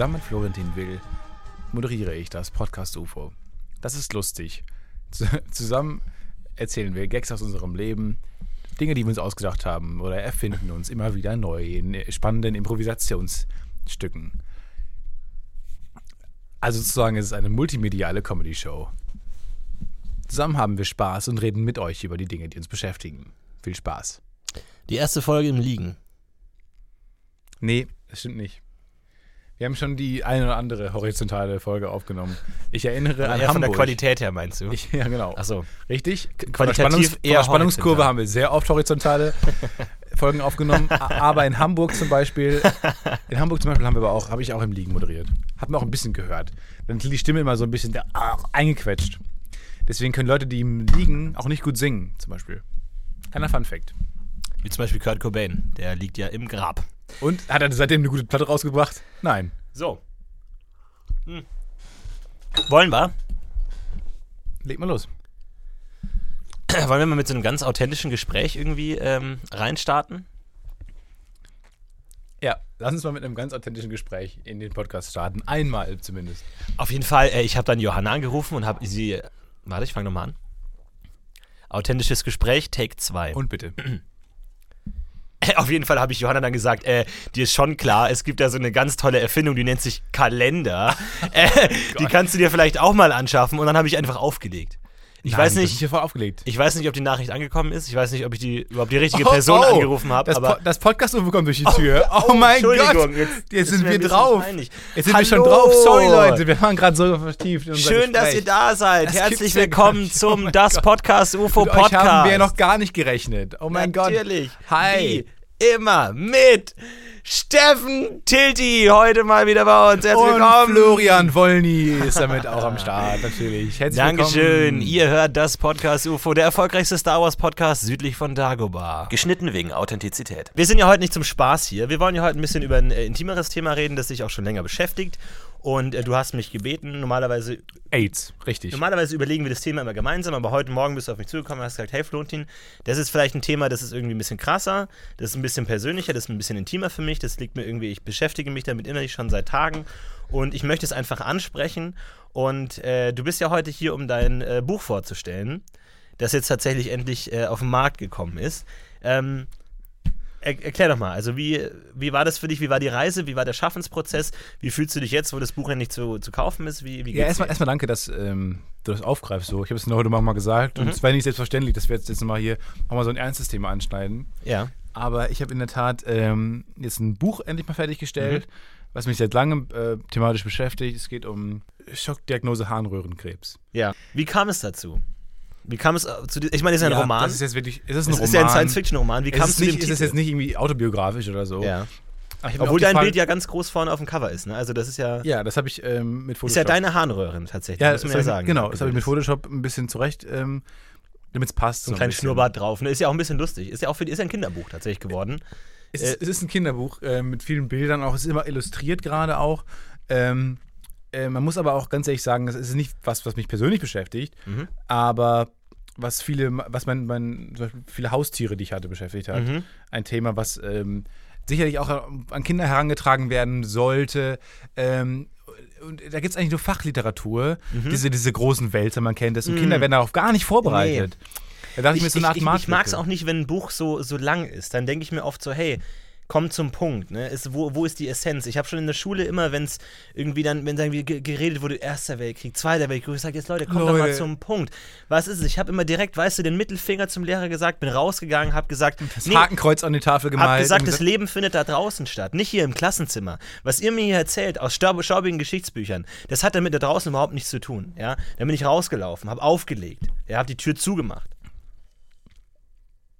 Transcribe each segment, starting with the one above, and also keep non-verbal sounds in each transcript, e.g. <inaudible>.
Zusammen mit Florentin Will moderiere ich das Podcast UFO. Das ist lustig. Zusammen erzählen wir Gags aus unserem Leben, Dinge, die wir uns ausgedacht haben oder erfinden uns immer wieder neu in spannenden Improvisationsstücken. Also sozusagen ist es eine multimediale Comedy-Show. Zusammen haben wir Spaß und reden mit euch über die Dinge, die uns beschäftigen. Viel Spaß. Die erste Folge im Liegen. Nee, das stimmt nicht. Wir haben schon die eine oder andere horizontale Folge aufgenommen. Ich erinnere an eher Hamburg. von der Qualität her, meinst du? Ich, ja, genau. Achso. Richtig? Von der, Qualitativ Spannungs von eher der Spannungskurve haben wir sehr oft horizontale <laughs> Folgen aufgenommen. Aber in Hamburg zum Beispiel, in Hamburg zum Beispiel haben wir aber auch, habe ich auch im Liegen moderiert. Hat man auch ein bisschen gehört. Dann klingt die Stimme immer so ein bisschen ah, eingequetscht. Deswegen können Leute, die im Liegen auch nicht gut singen, zum Beispiel. Kleiner Fun Fact. Wie zum Beispiel Kurt Cobain. Der liegt ja im Grab. Und hat er seitdem eine gute Platte rausgebracht? Nein. So. Hm. Wollen wir? Leg mal los. <clears throat> Wollen wir mal mit so einem ganz authentischen Gespräch irgendwie ähm, reinstarten? Ja, lass uns mal mit einem ganz authentischen Gespräch in den Podcast starten. Einmal zumindest. Auf jeden Fall, äh, ich habe dann Johanna angerufen und habe sie. Warte, ich fange nochmal an. Authentisches Gespräch, Take 2. Und bitte. <clears throat> <laughs> Auf jeden Fall habe ich Johanna dann gesagt, äh, dir ist schon klar, es gibt da so eine ganz tolle Erfindung, die nennt sich Kalender. <laughs> äh, die kannst du dir vielleicht auch mal anschaffen. Und dann habe ich einfach aufgelegt. Ich Nein, weiß nicht, hier voll aufgelegt. ich weiß nicht, ob die Nachricht angekommen ist. Ich weiß nicht, ob ich die überhaupt die richtige <laughs> Oh, Person oh, angerufen habe. Das, Aber po das Podcast kommt durch die Tür. Oh, mein Entschuldigung, Gott. jetzt Jetzt, sind wir drauf. peinlich. Jetzt sind wir schon Hallo. drauf. Sorry, Leute. Wir waren gerade so vertieft. Schön, dass ihr Gespräch. da seid. Das Herzlich ja willkommen zum Oh mein Das Gott. Podcast UFO Mit Podcast. euch haben wir noch gar nicht gerechnet. Oh mein Gott. Natürlich. Hi. Wie immer mit Steffen Tilti heute mal wieder bei uns. Herzlich Und willkommen. Florian Wollny ist damit auch am Start, natürlich. Herzlich Dankeschön. willkommen. Ihr hört das Podcast UFO, der erfolgreichste Star Wars Podcast südlich von Dagobah. Geschnitten wegen Authentizität. Wir sind ja heute nicht zum Spaß hier. Wir wollen ja heute ein bisschen über ein äh, intimeres Thema reden, das sich auch schon länger beschäftigt. Und äh, du hast mich gebeten, normalerweise AIDS, richtig. Normalerweise überlegen wir das Thema immer gemeinsam, aber heute Morgen bist du auf mich zugekommen und hast gesagt, hey Florentin, das ist vielleicht ein Thema, das ist irgendwie ein bisschen krasser, das ist ein bisschen persönlicher, das ist ein bisschen intimer für mich, das liegt mir irgendwie, ich beschäftige mich damit innerlich schon seit Tagen und ich möchte es einfach ansprechen und äh, du bist ja heute hier, um dein äh, Buch vorzustellen, das jetzt tatsächlich endlich äh, auf den Markt gekommen ist. Ähm, er, erklär doch mal, also wie, wie war das für dich, wie war die Reise, wie war der Schaffensprozess, wie fühlst du dich jetzt, wo das Buch endlich zu, zu kaufen ist, wie, wie Ja, erstmal, erstmal danke, dass ähm, du das aufgreifst so. Ich habe es heute Morgen mal gesagt und Mhm. es wäre nicht selbstverständlich, dass wir jetzt, jetzt mal hier auch mal so ein ernstes Thema anschneiden. Ja. Aber ich habe in der Tat ähm, jetzt ein Buch endlich mal fertiggestellt, Mhm. was mich seit langem äh, thematisch beschäftigt. Es geht um Schockdiagnose Harnröhrenkrebs. Ja. Wie kam es dazu? Wie kam es äh, zu? Ich meine, es ist ja ein Roman. Das ist jetzt wirklich, es ist ein es Roman. ist ja ein Science-Fiction-Roman. Wie es kam es ist zu dem nicht, es Titel? ist jetzt nicht irgendwie autobiografisch oder so. ja. Auch Obwohl dein Frage- Bild ja ganz groß vorne auf dem Cover ist. Ne? Also das ist ja, Ja, das habe ich ähm, mit Photoshop. ist ja deine Harnröhrin tatsächlich, Ja, muss man das ja sagen. genau, das habe ich mit Photoshop ein bisschen zurecht, ähm, damit es passt. So ein ein kleines. Schnurrbart drauf. Ne? Ist ja auch ein bisschen lustig. Ist ja auch für ist ein Kinderbuch tatsächlich geworden. Es, Äh, ist, es ist ein Kinderbuch äh, mit vielen Bildern auch. Es ist immer illustriert gerade auch. Ähm, äh, man muss aber auch ganz ehrlich sagen, das ist nicht was, was mich persönlich beschäftigt, Mhm. aber was viele, was mein, mein, zum Beispiel viele Haustiere, die ich hatte, beschäftigt hat. Mhm. Ein Thema, was ähm, sicherlich auch an Kinder herangetragen werden sollte. Ähm, und da gibt es eigentlich nur Fachliteratur, Mhm. diese, diese großen Wälzer, man kennt das. Und Kinder werden darauf gar nicht vorbereitet. Da dachte ich, mir, Ich, so eine Art ich, ich, mag es auch nicht, wenn ein Buch so, so lang ist. Dann denke ich mir oft so, hey, komm zum Punkt. Ne? Ist, wo, wo ist die Essenz? Ich habe schon in der Schule immer, wenn es irgendwie dann, wenn ge- geredet wurde, Erster Weltkrieg, Zweiter Weltkrieg, ich sage jetzt, Leute, kommt doch mal zum Punkt. Was ist es? Ich habe immer direkt, weißt du, den Mittelfinger zum Lehrer gesagt, bin rausgegangen, habe gesagt, Das nee, Hakenkreuz an die Tafel gemalt. hab gesagt, das Leben findet da draußen statt, nicht hier im Klassenzimmer. Was ihr mir hier erzählt aus staub staubigen Geschichtsbüchern, das hat damit da draußen überhaupt nichts zu tun. Ja? Dann bin ich rausgelaufen, habe aufgelegt, ja, habe die Tür zugemacht.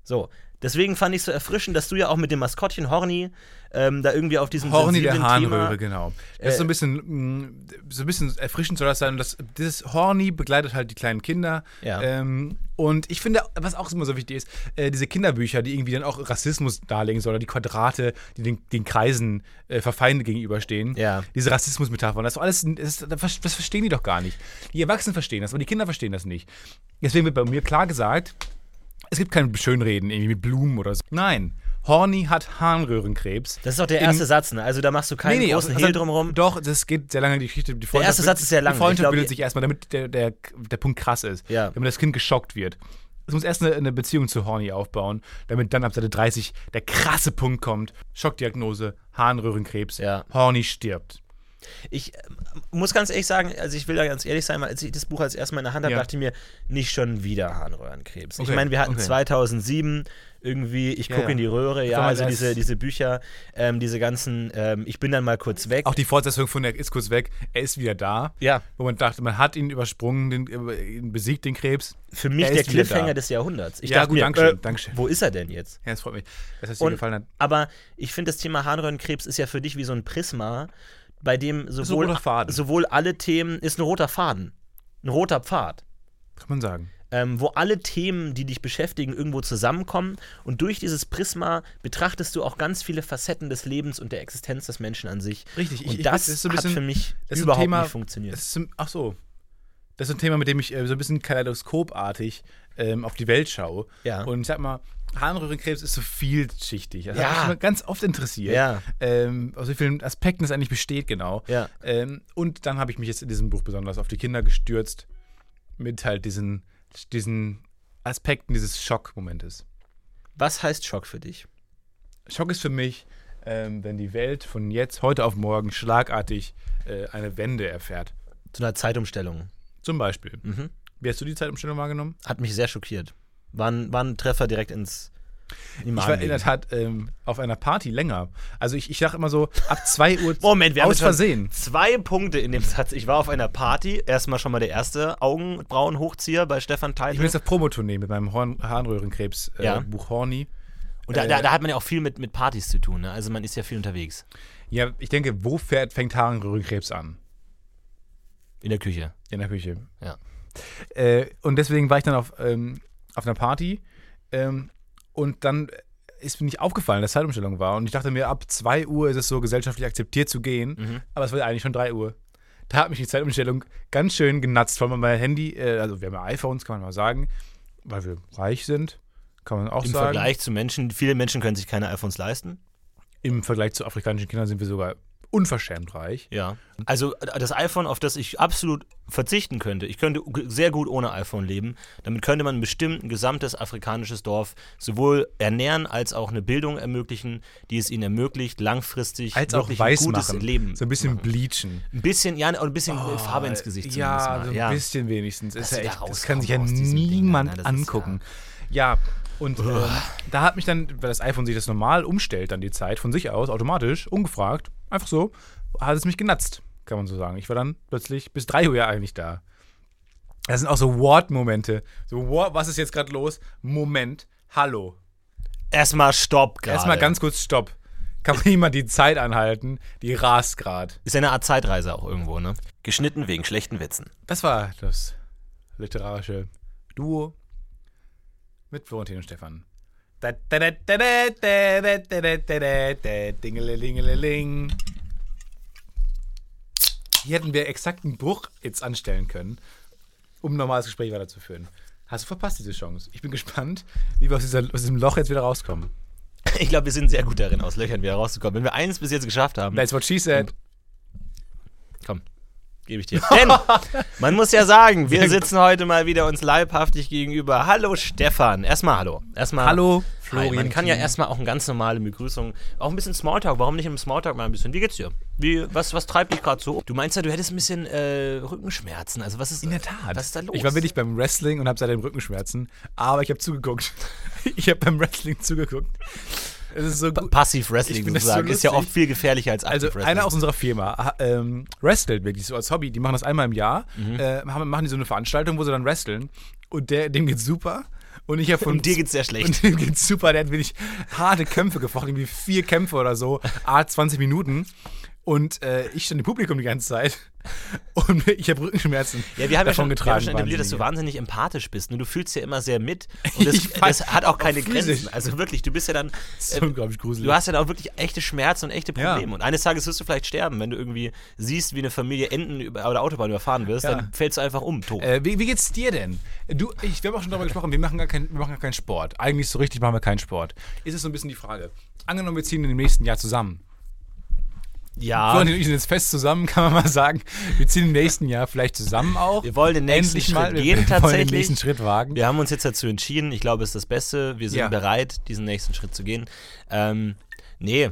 So, deswegen fand ich es so erfrischend, dass du ja auch mit dem Maskottchen Horny ähm, da irgendwie auf diesem Horny der sensiblen Thema- genau. Das ist so ein bisschen, mh, so ein bisschen erfrischend soll das sein. Und das, dieses Horny begleitet halt die kleinen Kinder. Ja. Ähm, und ich finde, was auch immer so wichtig ist, äh, diese Kinderbücher, die irgendwie dann auch Rassismus darlegen sollen, oder die Quadrate, die den, den Kreisen äh, verfeindet gegenüberstehen. Ja. Diese Rassismusmetaphern, das alles, das, das, das verstehen die doch gar nicht. Die Erwachsenen verstehen das, aber die Kinder verstehen das nicht. Deswegen wird bei mir klar gesagt, es gibt kein Schönreden irgendwie mit Blumen oder so. Nein, Horny hat Harnröhrenkrebs. Das ist doch der In- erste Satz, ne? Also da machst du keinen großen also- Hehl drumherum. Doch, das geht sehr lange die Geschichte. Die erste Satz ist sehr lang. Die Freundschaft glaub, bildet sich erstmal, damit der, der, der Punkt krass ist. Ja. Damit das Kind geschockt wird. Es muss erst eine, eine Beziehung zu Horny aufbauen, damit dann ab Seite 30 der krasse Punkt kommt. Schockdiagnose, Harnröhrenkrebs, Ja. Horny stirbt. Ich ähm, muss ganz ehrlich sagen, also ich will da ganz ehrlich sein, als ich das Buch als erstes Mal in der Hand hatte, Ja. dachte ich mir, nicht schon wieder Harnröhrenkrebs. Ich Okay, meine, wir hatten okay. 2007 irgendwie, ich gucke ja. in die Röhre, ja, also das- diese, diese Bücher, ähm, diese ganzen, ähm, ich bin dann mal kurz weg. Auch die Fortsetzung von der ist kurz weg, er ist wieder da. ja, Wo man dachte, man hat ihn übersprungen, den, äh, besiegt, den Krebs. für mich Er der Cliffhanger des Jahrhunderts. Ich Ja, gut, mir, Dankeschön, äh, Dankeschön. wo ist er denn jetzt? Ja, es freut mich, dass es dir gefallen hat. aber ich finde, das Thema Harnröhrenkrebs ist ja für dich wie so ein Prisma, bei dem sowohl, sowohl alle Themen, ist ein roter Faden, ein roter Pfad. Kann man sagen. ähm, wo alle Themen, die dich beschäftigen, irgendwo zusammenkommen. Und durch dieses Prisma betrachtest du auch ganz viele Facetten des Lebens und der Existenz des Menschen an sich. Richtig, Und ich- ich- das, das ist so ein hat bisschen- für mich das ist ein überhaupt Thema- nicht funktioniert. Das ein- ach so. Das ist ein Thema, mit dem ich äh, so ein bisschen kaleidoskopartig ähm, auf die Welt schaue. Ja. Und ich sag mal, Harnröhrenkrebs ist so vielschichtig. Das Ja. hat mich ganz oft interessiert. Ja. Ähm, aus wie vielen Aspekten es eigentlich besteht, genau. Ja. Ähm, und dann habe ich mich jetzt in diesem Buch besonders auf die Kinder gestürzt. Mit halt diesen, diesen Aspekten dieses Schockmomentes. Was heißt Schock für dich? Schock ist für mich, ähm, wenn die Welt von jetzt, heute auf morgen, schlagartig äh, eine Wende erfährt. Zu einer Zeitumstellung. Zum Beispiel. Mhm. Wie hast du die Zeitumstellung wahrgenommen? Hat mich sehr schockiert. War ein, war ein Treffer direkt ins. Ich war in der. Tat ähm, auf einer Party länger. Also ich, ich sag immer so, ab 2 Uhr <laughs> Moment, wir haben aus schon Versehen. zwei Punkte in dem Satz. Ich war auf einer Party. Erstmal schon mal der erste Augenbrauenhochzieher bei Stefan Ich bin jetzt auf Promotournee mit meinem Horn Harnröhrenkrebs äh, Ja. Buch Horny. Und da, äh, da, da hat man ja auch viel mit, mit Partys zu tun. Ne? Also man ist ja viel unterwegs. Ja, ich denke, wo fährt, fängt Harnröhrenkrebs an? In der Küche. In der Küche. Ja. Äh, und deswegen war ich dann auf, ähm, auf einer Party ähm, und dann ist mir nicht aufgefallen, dass Zeitumstellung war. Und ich dachte mir, ab 2 Uhr ist es so gesellschaftlich akzeptiert zu gehen. Mhm. Aber es war eigentlich schon 3 Uhr. Da hat mich die Zeitumstellung ganz schön genatzt. Vor allem mein Handy, äh, also wir haben ja iPhones, kann man mal sagen, weil wir reich sind, kann man auch Im sagen. Vergleich zu Menschen, viele Menschen können sich keine iPhones leisten. Im Vergleich zu afrikanischen Kindern sind wir sogar unverschämt reich. Ja. Also das iPhone, auf das ich absolut verzichten könnte. Ich könnte sehr gut ohne iPhone leben. Damit könnte man bestimmt ein gesamtes afrikanisches Dorf sowohl ernähren als auch eine Bildung ermöglichen, die es ihnen ermöglicht, langfristig Als auch ein gutes machen. Leben. So ein bisschen machen. bleachen. Ein bisschen, ja, ein bisschen äh, Farbe ins Gesicht Ja, so ein ja. bisschen wenigstens. Dass Ist ja sie da echt, das kann sich ja Ding, niemand ne? Das ist angucken. Ja, und ähm, da hat mich dann, weil das iPhone sich das normal umstellt, dann die Zeit von sich aus, automatisch, ungefragt, einfach so, hat es mich genatzt, kann man so sagen. Ich war dann plötzlich bis 3 Uhr ja eigentlich da. Das sind auch so What-Momente. So, what, was ist jetzt gerade los? Moment, hallo. Erstmal Stopp gerade. Erstmal ganz kurz Stopp. Kann man jemand die Zeit anhalten? Die rast gerade. Ist ja eine Art Zeitreise auch irgendwo, ne? Geschnitten wegen schlechten Witzen. Das war das literarische Duo mit Florentin und Stefan. Da, Hier hätten wir exakt einen Bruch jetzt anstellen können, um ein normales Gespräch weiterzuführen. Hast du verpasst diese Chance? Ich bin gespannt, wie wir aus, dieser, aus diesem Loch jetzt wieder rauskommen. Ich glaube, wir sind sehr gut darin, aus Löchern wieder rauszukommen. Wenn wir eins bis jetzt geschafft haben, That's what she said. Komm, gebe ich dir. Denn man muss ja sagen, wir sitzen heute mal wieder uns leibhaftig gegenüber. Hallo Stefan. Erstmal hallo. Erstmal Hallo, Hi. Man Florian. kann ja erstmal auch eine ganz normale Begrüßung, auch ein bisschen Smalltalk. Warum nicht im Smalltalk mal ein bisschen? Wie geht's dir? Wie, was, was treibt dich gerade so? Du meinst ja, du hättest ein bisschen äh, Rückenschmerzen. Also was ist In der Tat. Was ist da los? Ich war wirklich beim Wrestling und habe seitdem Rückenschmerzen, aber ich habe zugeguckt. <laughs> Ich habe beim Wrestling zugeguckt. Es ist so gut. Passiv Ich Wrestling find das so sozusagen. ist ja oft viel gefährlicher als Also Active Wrestling. einer aus unserer Firma ähm, wrestelt wirklich so als Hobby. Die machen das einmal im Jahr, Mhm. äh, machen die so eine Veranstaltung, wo sie dann wresteln. Und der, dem geht's super. Und ich habe <laughs> von Und dir geht's sehr schlecht. <laughs> Und dem geht's super. Der hat wirklich harte Kämpfe gefochten, irgendwie vier Kämpfe oder so, a 20 Minuten. Und äh, ich stand im Publikum die ganze Zeit. Und ich habe Rückenschmerzen. Ja, wir haben ja schon, wir haben getragen. schon etabliert, dass du wahnsinnig empathisch bist. Nur du fühlst ja immer sehr mit. <laughs> Und das, das hat auch keine. Grenzen. Also wirklich, du bist ja dann. Das ist äh, unglaublich gruselig. Du hast ja dann auch wirklich echte Schmerzen und echte Ja. Probleme. Und eines Tages wirst du vielleicht sterben, wenn du irgendwie siehst, wie eine Familie Enten über oder Autobahn überfahren wirst, Ja. dann fällst du einfach um, tot. Äh, wie, wie geht's dir denn? Du, ich, wir haben auch schon darüber gesprochen, wir machen, gar kein, wir machen gar keinen Sport. Eigentlich so richtig machen wir keinen Sport. Ist es so ein bisschen die Frage. Angenommen, wir ziehen in dem nächsten Jahr zusammen. Ja. Florentin und ich sind jetzt fest zusammen, <laughs> kann man mal sagen. Wir ziehen im nächsten Jahr vielleicht zusammen auch. Wir wollen den nächsten Endlich Schritt mal, wir gehen wollen den tatsächlich. nächsten Schritt wagen. Wir haben uns jetzt dazu entschieden. Ich glaube, es ist das Beste. Wir sind Ja. bereit, diesen nächsten Schritt zu gehen. Ähm, nee.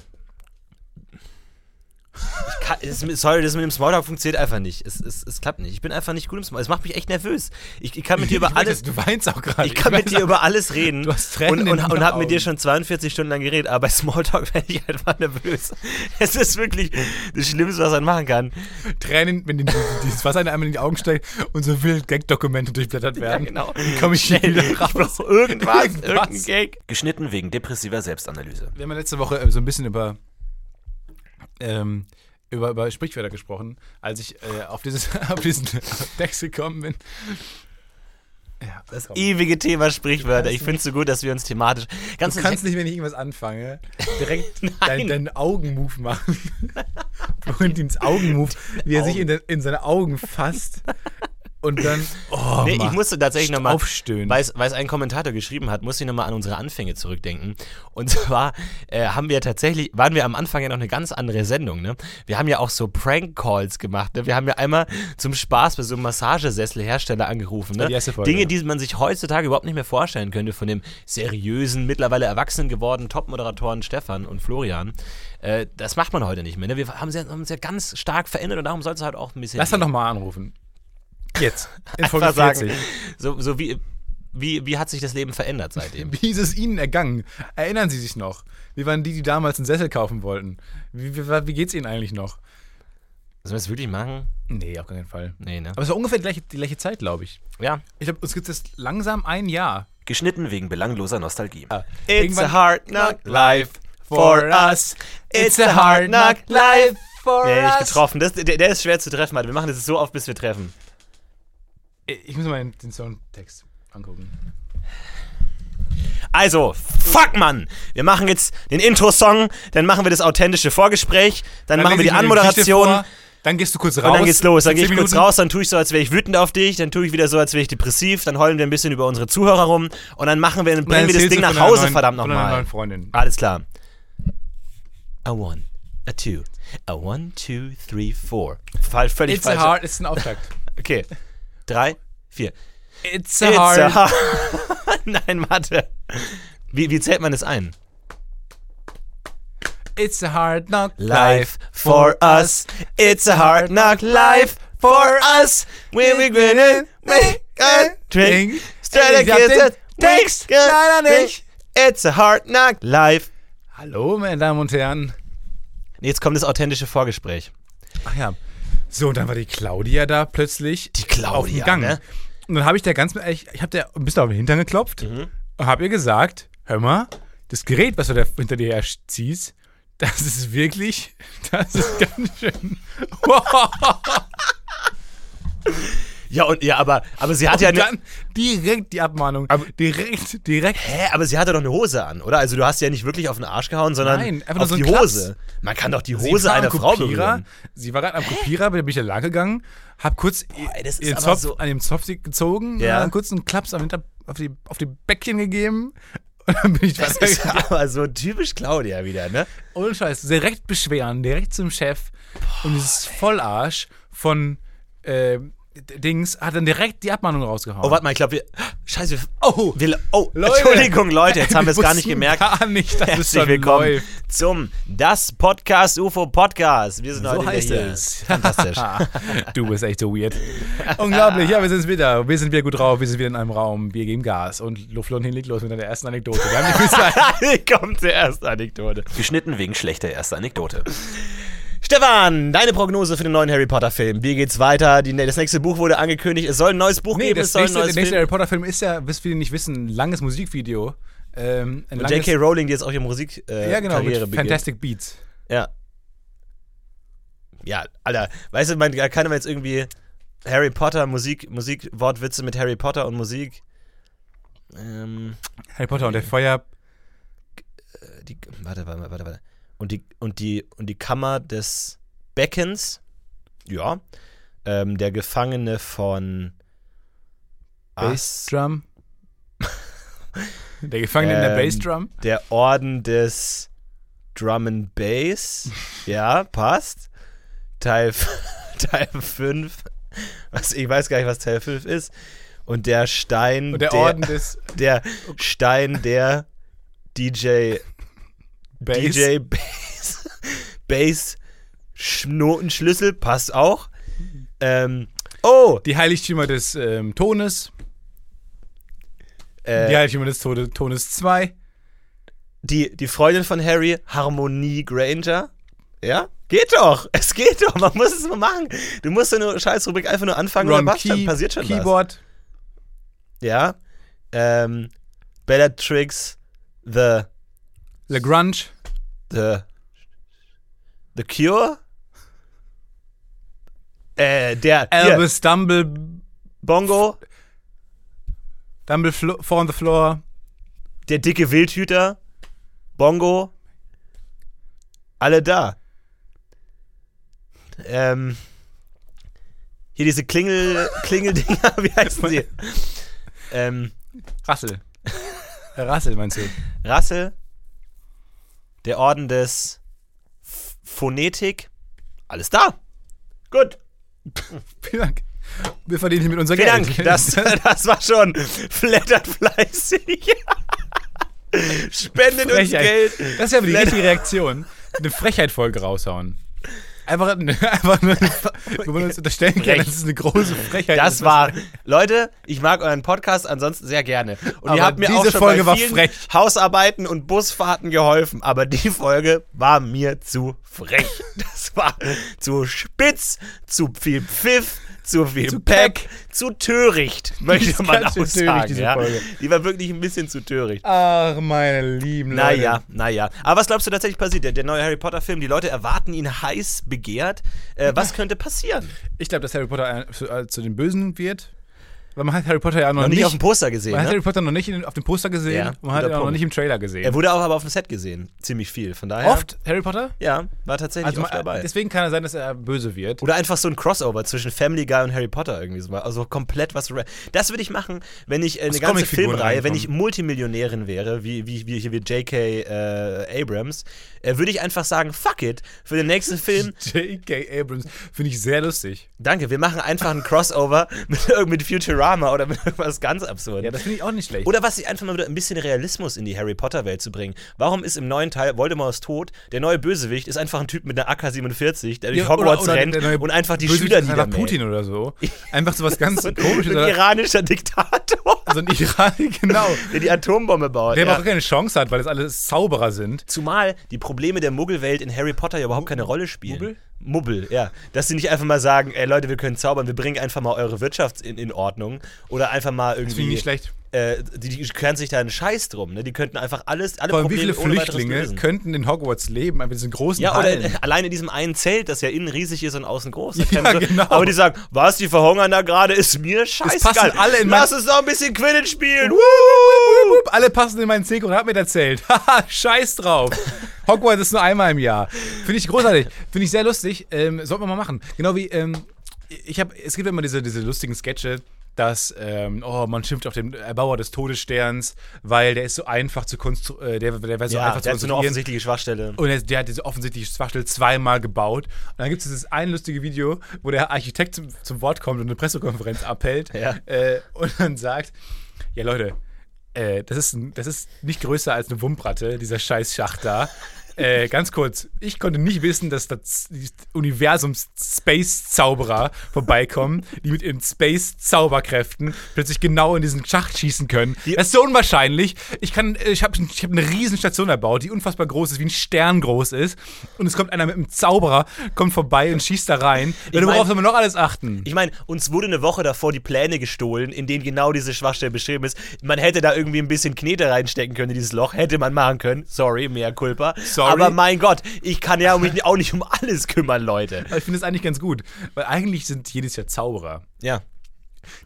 Ich kann, es, sorry, das mit dem Smalltalk funktioniert einfach nicht. Es, es, es klappt nicht. Ich bin einfach nicht gut im Smalltalk. Es macht mich echt nervös. Ich, ich kann mit <laughs> dir über Ich alles. Du weinst auch gerade. Ich kann mit dir über alles reden. Du hast Tränen und, und, und habe mit dir schon 42 Stunden lang geredet, aber bei <laughs> Smalltalk werde ich einfach nervös. Es ist wirklich das Schlimmste, was man machen kann. Tränen, wenn die, die, dieses Wasser einmal in die Augen steigt und so wild Gag-Dokumente durchblättert werden. genau. Wie komme ich Schnell, hier wieder ich raus? brauche irgendwas, <laughs> Irgendwas. irgendein Gag. Geschnitten wegen depressiver Selbstanalyse. Wir haben ja letzte Woche äh, so ein bisschen über, ähm, über, über Sprichwörter gesprochen, als ich äh, auf, dieses, <laughs> auf diesen Text gekommen bin. Ja, Das komm. ewige Thema Sprichwörter. Ich finde es so gut, dass wir uns thematisch. Ganz Du kannst nicht, wenn ich irgendwas anfange, direkt <laughs> deinen deinen Augenmove machen. <laughs> Florentins Augenmove, wie er sich in, de, in seine Augen fasst und dann <laughs> oh, Nee, ich macht. musste tatsächlich nochmal, aufstöhnen. weil es ein Kommentator geschrieben hat, musste ich nochmal an unsere Anfänge zurückdenken. Und <laughs> zwar äh, haben wir tatsächlich, waren wir am Anfang ja noch eine ganz andere Sendung, ne? Wir haben ja auch so Prank-Calls gemacht, ne? Wir haben ja einmal zum Spaß bei so einem Massagesesselhersteller angerufen, ne? Die erste Folge, Dinge, die man sich heutzutage überhaupt nicht mehr vorstellen könnte von dem seriösen, mittlerweile erwachsen gewordenen Top-Moderatoren Stefan und Florian. Äh, das macht man heute nicht mehr, ne? Wir haben uns ja ganz stark verändert und darum soll es halt auch ein bisschen... Lass dann nochmal anrufen. Jetzt. In <laughs> Folge Einfach 40. sagen. So, so wie, wie, wie hat sich das Leben verändert seitdem? <laughs> Wie ist es Ihnen ergangen? Erinnern Sie sich noch? Wie waren die, die damals einen Sessel kaufen wollten? Wie, wie, wie geht's Ihnen eigentlich noch? Sollen wir das wirklich machen? Nee, auf gar keinen Fall. Nee, ne? Aber es war ungefähr die gleiche, die gleiche Zeit, glaube ich. Ja. Ich glaube, uns gibt es langsam ein Jahr. Geschnitten wegen belangloser Nostalgie. It's a hard knock life for us. It's a hard knock life for Nee, nicht getroffen. Das, der, der ist schwer zu treffen, Alter. Wir machen das so oft, bis wir treffen. Ich muss mal den, Songtext angucken. Also, fuck, Mann! Wir machen jetzt den Intro-Song, dann machen wir das authentische Vorgespräch, dann, machen wir die Anmoderation vor, Dann gehst du kurz raus. und dann geht's los. Dann gehe ich kurz raus, dann tue ich so, als wäre ich wütend auf dich, dann tue ich wieder so, als wäre ich depressiv, dann heulen wir ein bisschen über unsere Zuhörer rum und dann machen wir, dann Und dann bringen wir das Ding nach Hause, neuen- verdammt nochmal. Alles klar. A one, a two, a one, two, three, four. Fall, völlig It's a falsch. hard, ist ein Auftakt. <laughs> Okay. Drei, vier. It's It's a hard. a hard. <laughs> Nein, warte. Wie, wie zählt man das ein? It's a hard knock Life for us. It's a hard knock life for us. We're gonna make a drink. It. Takes leider nicht. It's a hard knock life. Hallo, meine Damen und Herren. Jetzt kommt das authentische Vorgespräch. Ach ja. So, und dann war die Claudia da plötzlich Die Claudia, auf dem Gang. ne? Und dann habe ich der ganz, ich, ich habe der ein bisschen auf den Hintern geklopft Mhm. und habe ihr gesagt, hör mal, das Gerät, was du da hinter dir her ziehst, das ist wirklich, <laughs> das ist ganz schön. <laughs> <laughs> Ja, und ja, aber, aber sie hat Und ja eine. dann direkt die Abmahnung. direkt, direkt. Hä, aber sie hatte doch eine Hose an, oder? Also du hast ja nicht wirklich auf den Arsch gehauen, sondern Nein, einfach auf so die Klaps. Hose. Man kann doch die Sie Hose einer Frau berühren. Sie war gerade am Kopierer, bin ich da lang gegangen, hab kurz ey, das ist ihren aber Zopf so- an dem Zopf gezogen, Ja. dann kurz einen Klaps am Hinter, auf, die, auf die Bäckchen gegeben <laughs> und dann bin ich Das ist aber so typisch Claudia wieder, ne? Ohne Scheiß, direkt beschweren, direkt zum Chef und dieses Vollarsch von äh, Dings hat dann direkt die Abmahnung rausgehauen. Oh, warte mal, ich glaube, wir. Scheiße, wir. Oh, wir oh Leute. Entschuldigung, Leute, jetzt haben wir es gar nicht gemerkt. Gar nicht, dass es Herzlich schon willkommen läuft. zum Das Podcast UFO Podcast. Wir sind So heute wieder heißt hier. es. <laughs> Fantastisch. <laughs> du bist echt so weird. Unglaublich, ja, wir sind wieder. Wir sind wieder gut drauf, wir sind wieder in einem Raum, wir geben Gas. Und Florentin legt los mit der ersten Anekdote. Wir haben die. <laughs> Hier kommt die erste Anekdote. Geschnitten wegen schlechter erster Anekdote. Stefan, deine Prognose für den neuen Harry Potter Film. Wie geht's weiter? Die, das nächste Buch wurde angekündigt. Es soll ein neues Buch Nee, geben, das es soll ein nächste, neues der nächste. Harry Potter Film ist ja, bis viele nicht wissen, ein langes Musikvideo. Ähm, ein Und J.K. Rowling, die jetzt auch ihre Musik äh, Ja, genau, Karriere mit beginnt. Fantastic Beats. Ja. Ja, Alter, weißt du, man, kann man jetzt irgendwie Harry Potter, Musik, Musik, Wortwitze mit Harry Potter und Musik. Ähm, Harry Potter und der Feuer. äh, die, warte, warte, warte, warte. Und die, und die, und die Kammer des Beckens, ja. Ähm, der Gefangene von Bassdrum. <laughs> Der Gefangene in der Ähm, Bassdrum. Der Orden des Drum and Bass. <laughs> Ja, passt. Teil, <laughs> Teil 5. Was, ich weiß gar nicht, was Teil 5 ist. Und der Stein. Und der Orden des Der Stein der DJ. Bass. DJ Bass. <laughs> Bass Sch- Notenschlüssel. Passt auch. Ähm, oh! Die Heiligtümer des ähm, Tones. Die Äh, Heiligtümer des Tode, Tones 2. die, die Freundin von Harry, Harmonie Granger. Ja? Geht doch. <laughs> Es geht doch. Man muss es mal machen. Du musst so eine Scheißrubrik einfach nur anfangen Ron und dann Key, passiert schon was. Keyboard. Ja. Ähm, Bellatrix, The, Lagrange. The, The Cure. Äh, der, hier, Albus Dumble, Bongo, Dumble Four on the Floor. der dicke Wildhüter, Bongo, alle da. Ähm, hier diese Klingel, Klingeldinger, <laughs> wie heißen sie? <laughs> Ähm, Rassel. Rassel meinst du? Rassel, der Orden des Ph- Phonetik, alles da. Gut, <laughs> Vielen Dank. Wir verdienen hier mit unser vielen Geld. Dank. Das, <laughs> das war schon flattert fleißig. <laughs> Spendet uns Frechheit. Geld. Das ist ja die richtige Reaktion. Eine Frechheit-Folge raushauen. Einfach, <laughs> einfach nur, wo man uns <laughs> unterstellen kann, dass es eine große Frechheit Das ist. war, Leute, ich mag euren Podcast ansonsten sehr gerne. Und ihr Aber habt mir diese auch schon Folge bei war vielen frech. Hausarbeiten und Busfahrten geholfen. Aber die Folge war mir zu frech. <laughs> Das war zu spitz, zu viel Pfiff, zu viel Zu Peck, zu töricht, <laughs> möchte man auch sagen. diese Ja? Folge. Die war wirklich ein bisschen zu töricht. Ach, meine lieben Leute. Naja, naja. Aber was glaubst du tatsächlich passiert? Der, der neue Harry Potter-Film, die Leute erwarten ihn heiß begehrt. Äh, was könnte passieren? Ich glaube, dass Harry Potter äh, zu, äh, zu den Bösen wird. Weil man hat Harry Potter ja noch, Noch nicht nicht auf dem Poster gesehen. Man hat Ne? Harry Potter noch nicht in, auf dem Poster gesehen. Ja, man hat ihn auch noch nicht im Trailer gesehen. Er wurde auch aber auf dem Set gesehen. Ziemlich viel. Von daher. Oft Harry Potter? Ja, war tatsächlich Also oft dabei. deswegen kann es sein, dass er böse wird. Oder einfach so ein Crossover zwischen Family Guy und Harry Potter irgendwie so. Also komplett was. Das würde ich machen, wenn ich äh, eine Aus ganze Filmreihe, wenn ich. Multimillionärin wäre, wie, wie, wie, wie J.K. Äh, Abrams, äh, würde ich einfach sagen, fuck it, für den nächsten <laughs> Film, J.K. Abrams finde ich sehr lustig. danke, wir machen einfach ein Crossover <laughs> mit, mit Futurama oder mit <laughs> irgendwas ganz absurd. Ja, das finde ich auch nicht schlecht. Oder was ich einfach mal wieder ein bisschen Realismus in die Harry Potter Welt zu bringen. Warum ist im neuen Teil Voldemort ist tot, der neue Bösewicht ist einfach ein Typ mit einer AK-47, der durch Ja, Hogwarts oder- oder rennt der neue und einfach die Bösewicht Schüler niedermäht. Putin oder so. Einfach so was <laughs> ganz So ein, komisches. ein oder- iranischer Diktator, <laughs> Also ein Iran, genau. der die Atombombe baut. Der aber ja. auch keine Chance hat, weil das alles Zauberer sind. Zumal die Probleme der Muggelwelt in Harry Potter ja überhaupt keine Rolle spielen. Muggel? Mubbel, ja. Dass sie nicht einfach mal sagen, ey Leute, wir können zaubern, wir bringen einfach mal eure Wirtschaft in, in Ordnung. Oder einfach mal Das finde ich irgendwie. nicht schlecht. Äh, die, die können sich da einen Scheiß drum, ne? Die könnten einfach alles, alle Vor allem, wie Probleme viele ohne weiteres Flüchtlinge könnten in Hogwarts leben, einfach in diesen großen Ja, oder in, allein in diesem einen Zelt, das ja innen riesig ist und außen groß. <laughs> Ja, genau. Aber die sagen, was, die verhungern da gerade, ist mir scheißegal. alle in Lass uns doch ein bisschen Quidditch spielen. Wup, wup, Alle passen in mein 10 Quadratmeter Zelt. Haha, scheiß drauf. Hogwarts ist nur einmal im Jahr. Finde ich großartig. Finde ich sehr lustig. Ähm, sollten wir mal machen. Genau wie, ähm, ich habe, es gibt immer diese, diese lustigen Sketche, dass, ähm, oh, man schimpft auf den Erbauer des Todessterns, weil der ist so einfach zu konstruieren, der, der wäre so Ja, einfach zu der hat so eine offensichtliche Schwachstelle. Und er, der hat diese offensichtliche Schwachstelle zweimal gebaut. Und dann gibt es dieses ein lustige Video, wo der Architekt zum, zum Wort kommt und eine Pressekonferenz abhält Ja. äh, und dann sagt: Ja, Leute, äh, das, ist, das ist nicht größer als eine Wumpratte, dieser scheiß Schacht da. Äh, ganz kurz, ich konnte nicht wissen, dass das die Universums-Space-Zauberer vorbeikommen, die mit ihren Space-Zauberkräften plötzlich genau in diesen Schacht schießen können. Das ist so unwahrscheinlich. Ich kann, ich habe ich hab eine riesen Station erbaut, die unfassbar groß ist, wie ein Stern groß ist. Und es kommt einer mit einem Zauberer, kommt vorbei und schießt da rein. Ich Worauf soll man noch alles achten? Ich meine, uns wurde eine Woche davor die Pläne gestohlen, in denen genau diese Schwachstelle beschrieben ist. Man hätte da irgendwie ein bisschen Knete reinstecken können in dieses Loch. Hätte man machen können. Sorry, mehr Culpa. Sorry. Aber mein Gott, ich kann ja mich auch nicht um alles kümmern, Leute. Ich finde es eigentlich ganz gut, weil eigentlich sind jedes Jahr Zauberer. Ja.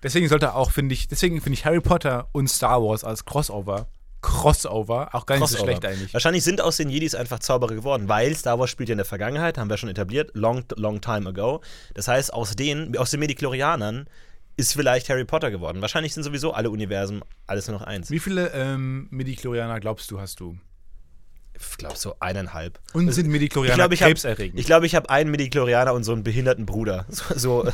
Deswegen sollte auch, finde ich, deswegen finde ich Harry Potter und Star Wars als Crossover, Crossover, auch gar nicht so Crossover. schlecht eigentlich. Wahrscheinlich sind aus den Jedis einfach Zauberer geworden, weil Star Wars spielt ja in der Vergangenheit, haben wir schon etabliert, long, long time ago. Das heißt, aus den, aus den Mediklorianern ist vielleicht Harry Potter geworden. Wahrscheinlich sind sowieso alle Universen alles nur noch eins. Wie viele ähm, Midi-Chlorianer glaubst du, hast du? Ich glaube so eineinhalb. Und sind Ich Midi-Chlorianer glaube, ich habe krebserregend? ich glaub, ich hab einen Midichlorianer und so einen behinderten Bruder. <laughs> So, so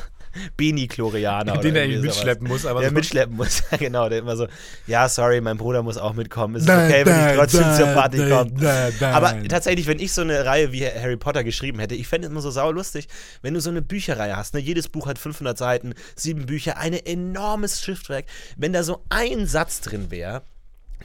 Benichlorianer. den er irgendwie mitschleppen muss. Aber der so- mitschleppen muss, <laughs> ja genau, der immer so, ja, sorry, mein Bruder muss auch mitkommen. Ist es Nein, okay, wenn ich trotzdem nein, zur Party komme? Aber tatsächlich, wenn ich so eine Reihe wie Harry Potter geschrieben hätte, ich fände es immer so saulustig, wenn du so eine Bücherreihe hast, ne? jedes Buch hat 500 Seiten, sieben Bücher, ein enormes Schriftwerk, wenn da so ein Satz drin wäre,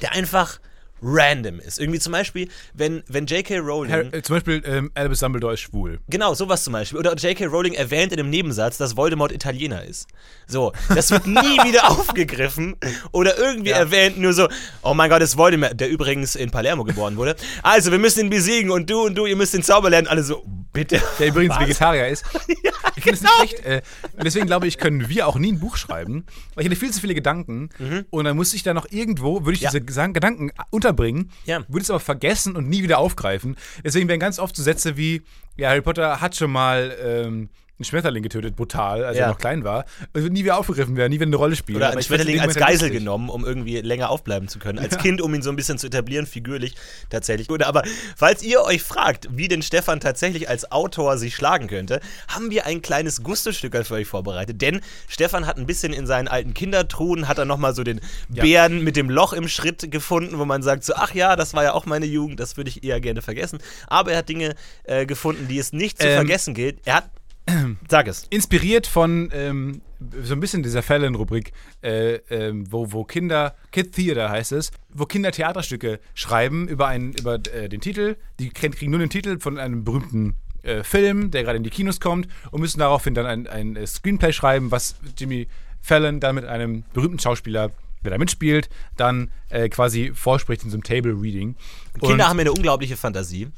der einfach random ist. Irgendwie zum Beispiel, wenn, wenn J.K. Rowling... Harry, äh, zum Beispiel ähm, Albus Dumbledore ist schwul. Genau, sowas zum Beispiel. Oder J.K. Rowling erwähnt in einem Nebensatz, dass Voldemort Italiener ist. So, das wird nie <laughs> wieder aufgegriffen oder irgendwie Ja. erwähnt, nur so, oh mein Gott, ist Voldemort, der übrigens in Palermo geboren wurde. Also, wir müssen ihn besiegen und du und du, ihr müsst den Zauber lernen. Alle so, bitte. Der übrigens Was? Vegetarier ist. <laughs> ich finde es genau. nicht schlecht. Äh, deswegen glaube ich, können wir auch nie ein Buch schreiben, weil ich hatte viel zu viele Gedanken und dann musste ich da noch irgendwo, würde ich Mhm. Ja. diese Gedanken unterbringen, Ja. würde es aber vergessen und nie wieder aufgreifen. Deswegen werden ganz oft so Sätze wie, ja, Harry Potter hat schon mal ähm, einen Schmetterling getötet, brutal, als Ja. er noch klein war. Wird nie wieder aufgegriffen werden, nie wieder eine Rolle spielen. Oder einen Schmetterling als Geisel lustig. genommen, um irgendwie länger aufbleiben zu können. Als Kind, um ihn so ein bisschen zu etablieren, figürlich tatsächlich. Gut, aber falls ihr euch fragt, wie denn Stefan tatsächlich als Autor sich schlagen könnte, haben wir ein kleines Gusto-Stück für euch vorbereitet. Denn Stefan hat ein bisschen in seinen alten Kindertruhen, hat er nochmal so den Bären mit dem Loch im Schritt gefunden, wo man sagt so, ach ja, das war ja auch meine Jugend, das würde ich eher gerne vergessen. Aber er hat Dinge äh, gefunden, die es nicht zu Ähm, vergessen gilt. Er hat, <clears throat> sag es. Inspiriert von ähm, so ein bisschen dieser Fallon-Rubrik, äh, ähm, wo, wo Kinder, Kid Theater heißt es, wo Kinder Theaterstücke schreiben über, einen, über äh, den Titel. Die kriegen kriegen nur den Titel von einem berühmten äh, Film, der gerade in die Kinos kommt und müssen daraufhin dann ein, ein äh, Screenplay schreiben, was Jimmy Fallon dann mit einem berühmten Schauspieler, der da mitspielt, dann äh, quasi vorspricht in so einem Table Reading. Kinder Und- haben ja eine unglaubliche Fantasie.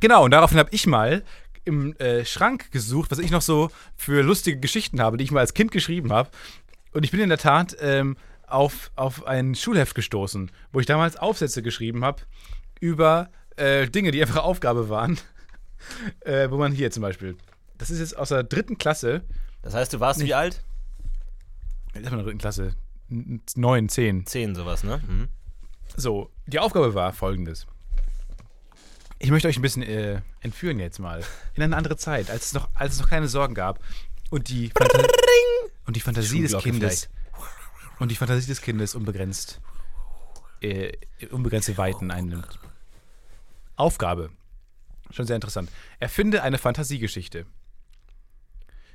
Genau, und daraufhin habe ich mal im äh, Schrank gesucht, was ich noch so für lustige Geschichten habe, die ich mal als Kind geschrieben habe. Und ich bin in der Tat ähm, auf, auf ein Schulheft gestoßen, wo ich damals Aufsätze geschrieben habe über äh, Dinge, die einfach Aufgabe waren. <laughs> äh, wo man hier zum Beispiel, das ist jetzt aus der dritten Klasse, Das heißt, du warst wie alt? das ist in der dritten Klasse, neun, zehn. Zehn, sowas, ne? Mhm. So, die Aufgabe war folgendes. Ich möchte euch ein bisschen äh, entführen jetzt mal. In eine andere Zeit, als es noch, als es noch keine Sorgen gab. Und die, Phanta und die Fantasie des Kindes. Und die Fantasie des Kindes unbegrenzt. Äh, unbegrenzte Weiten einnimmt. Aufgabe. Schon sehr interessant. Erfinde eine Fantasiegeschichte.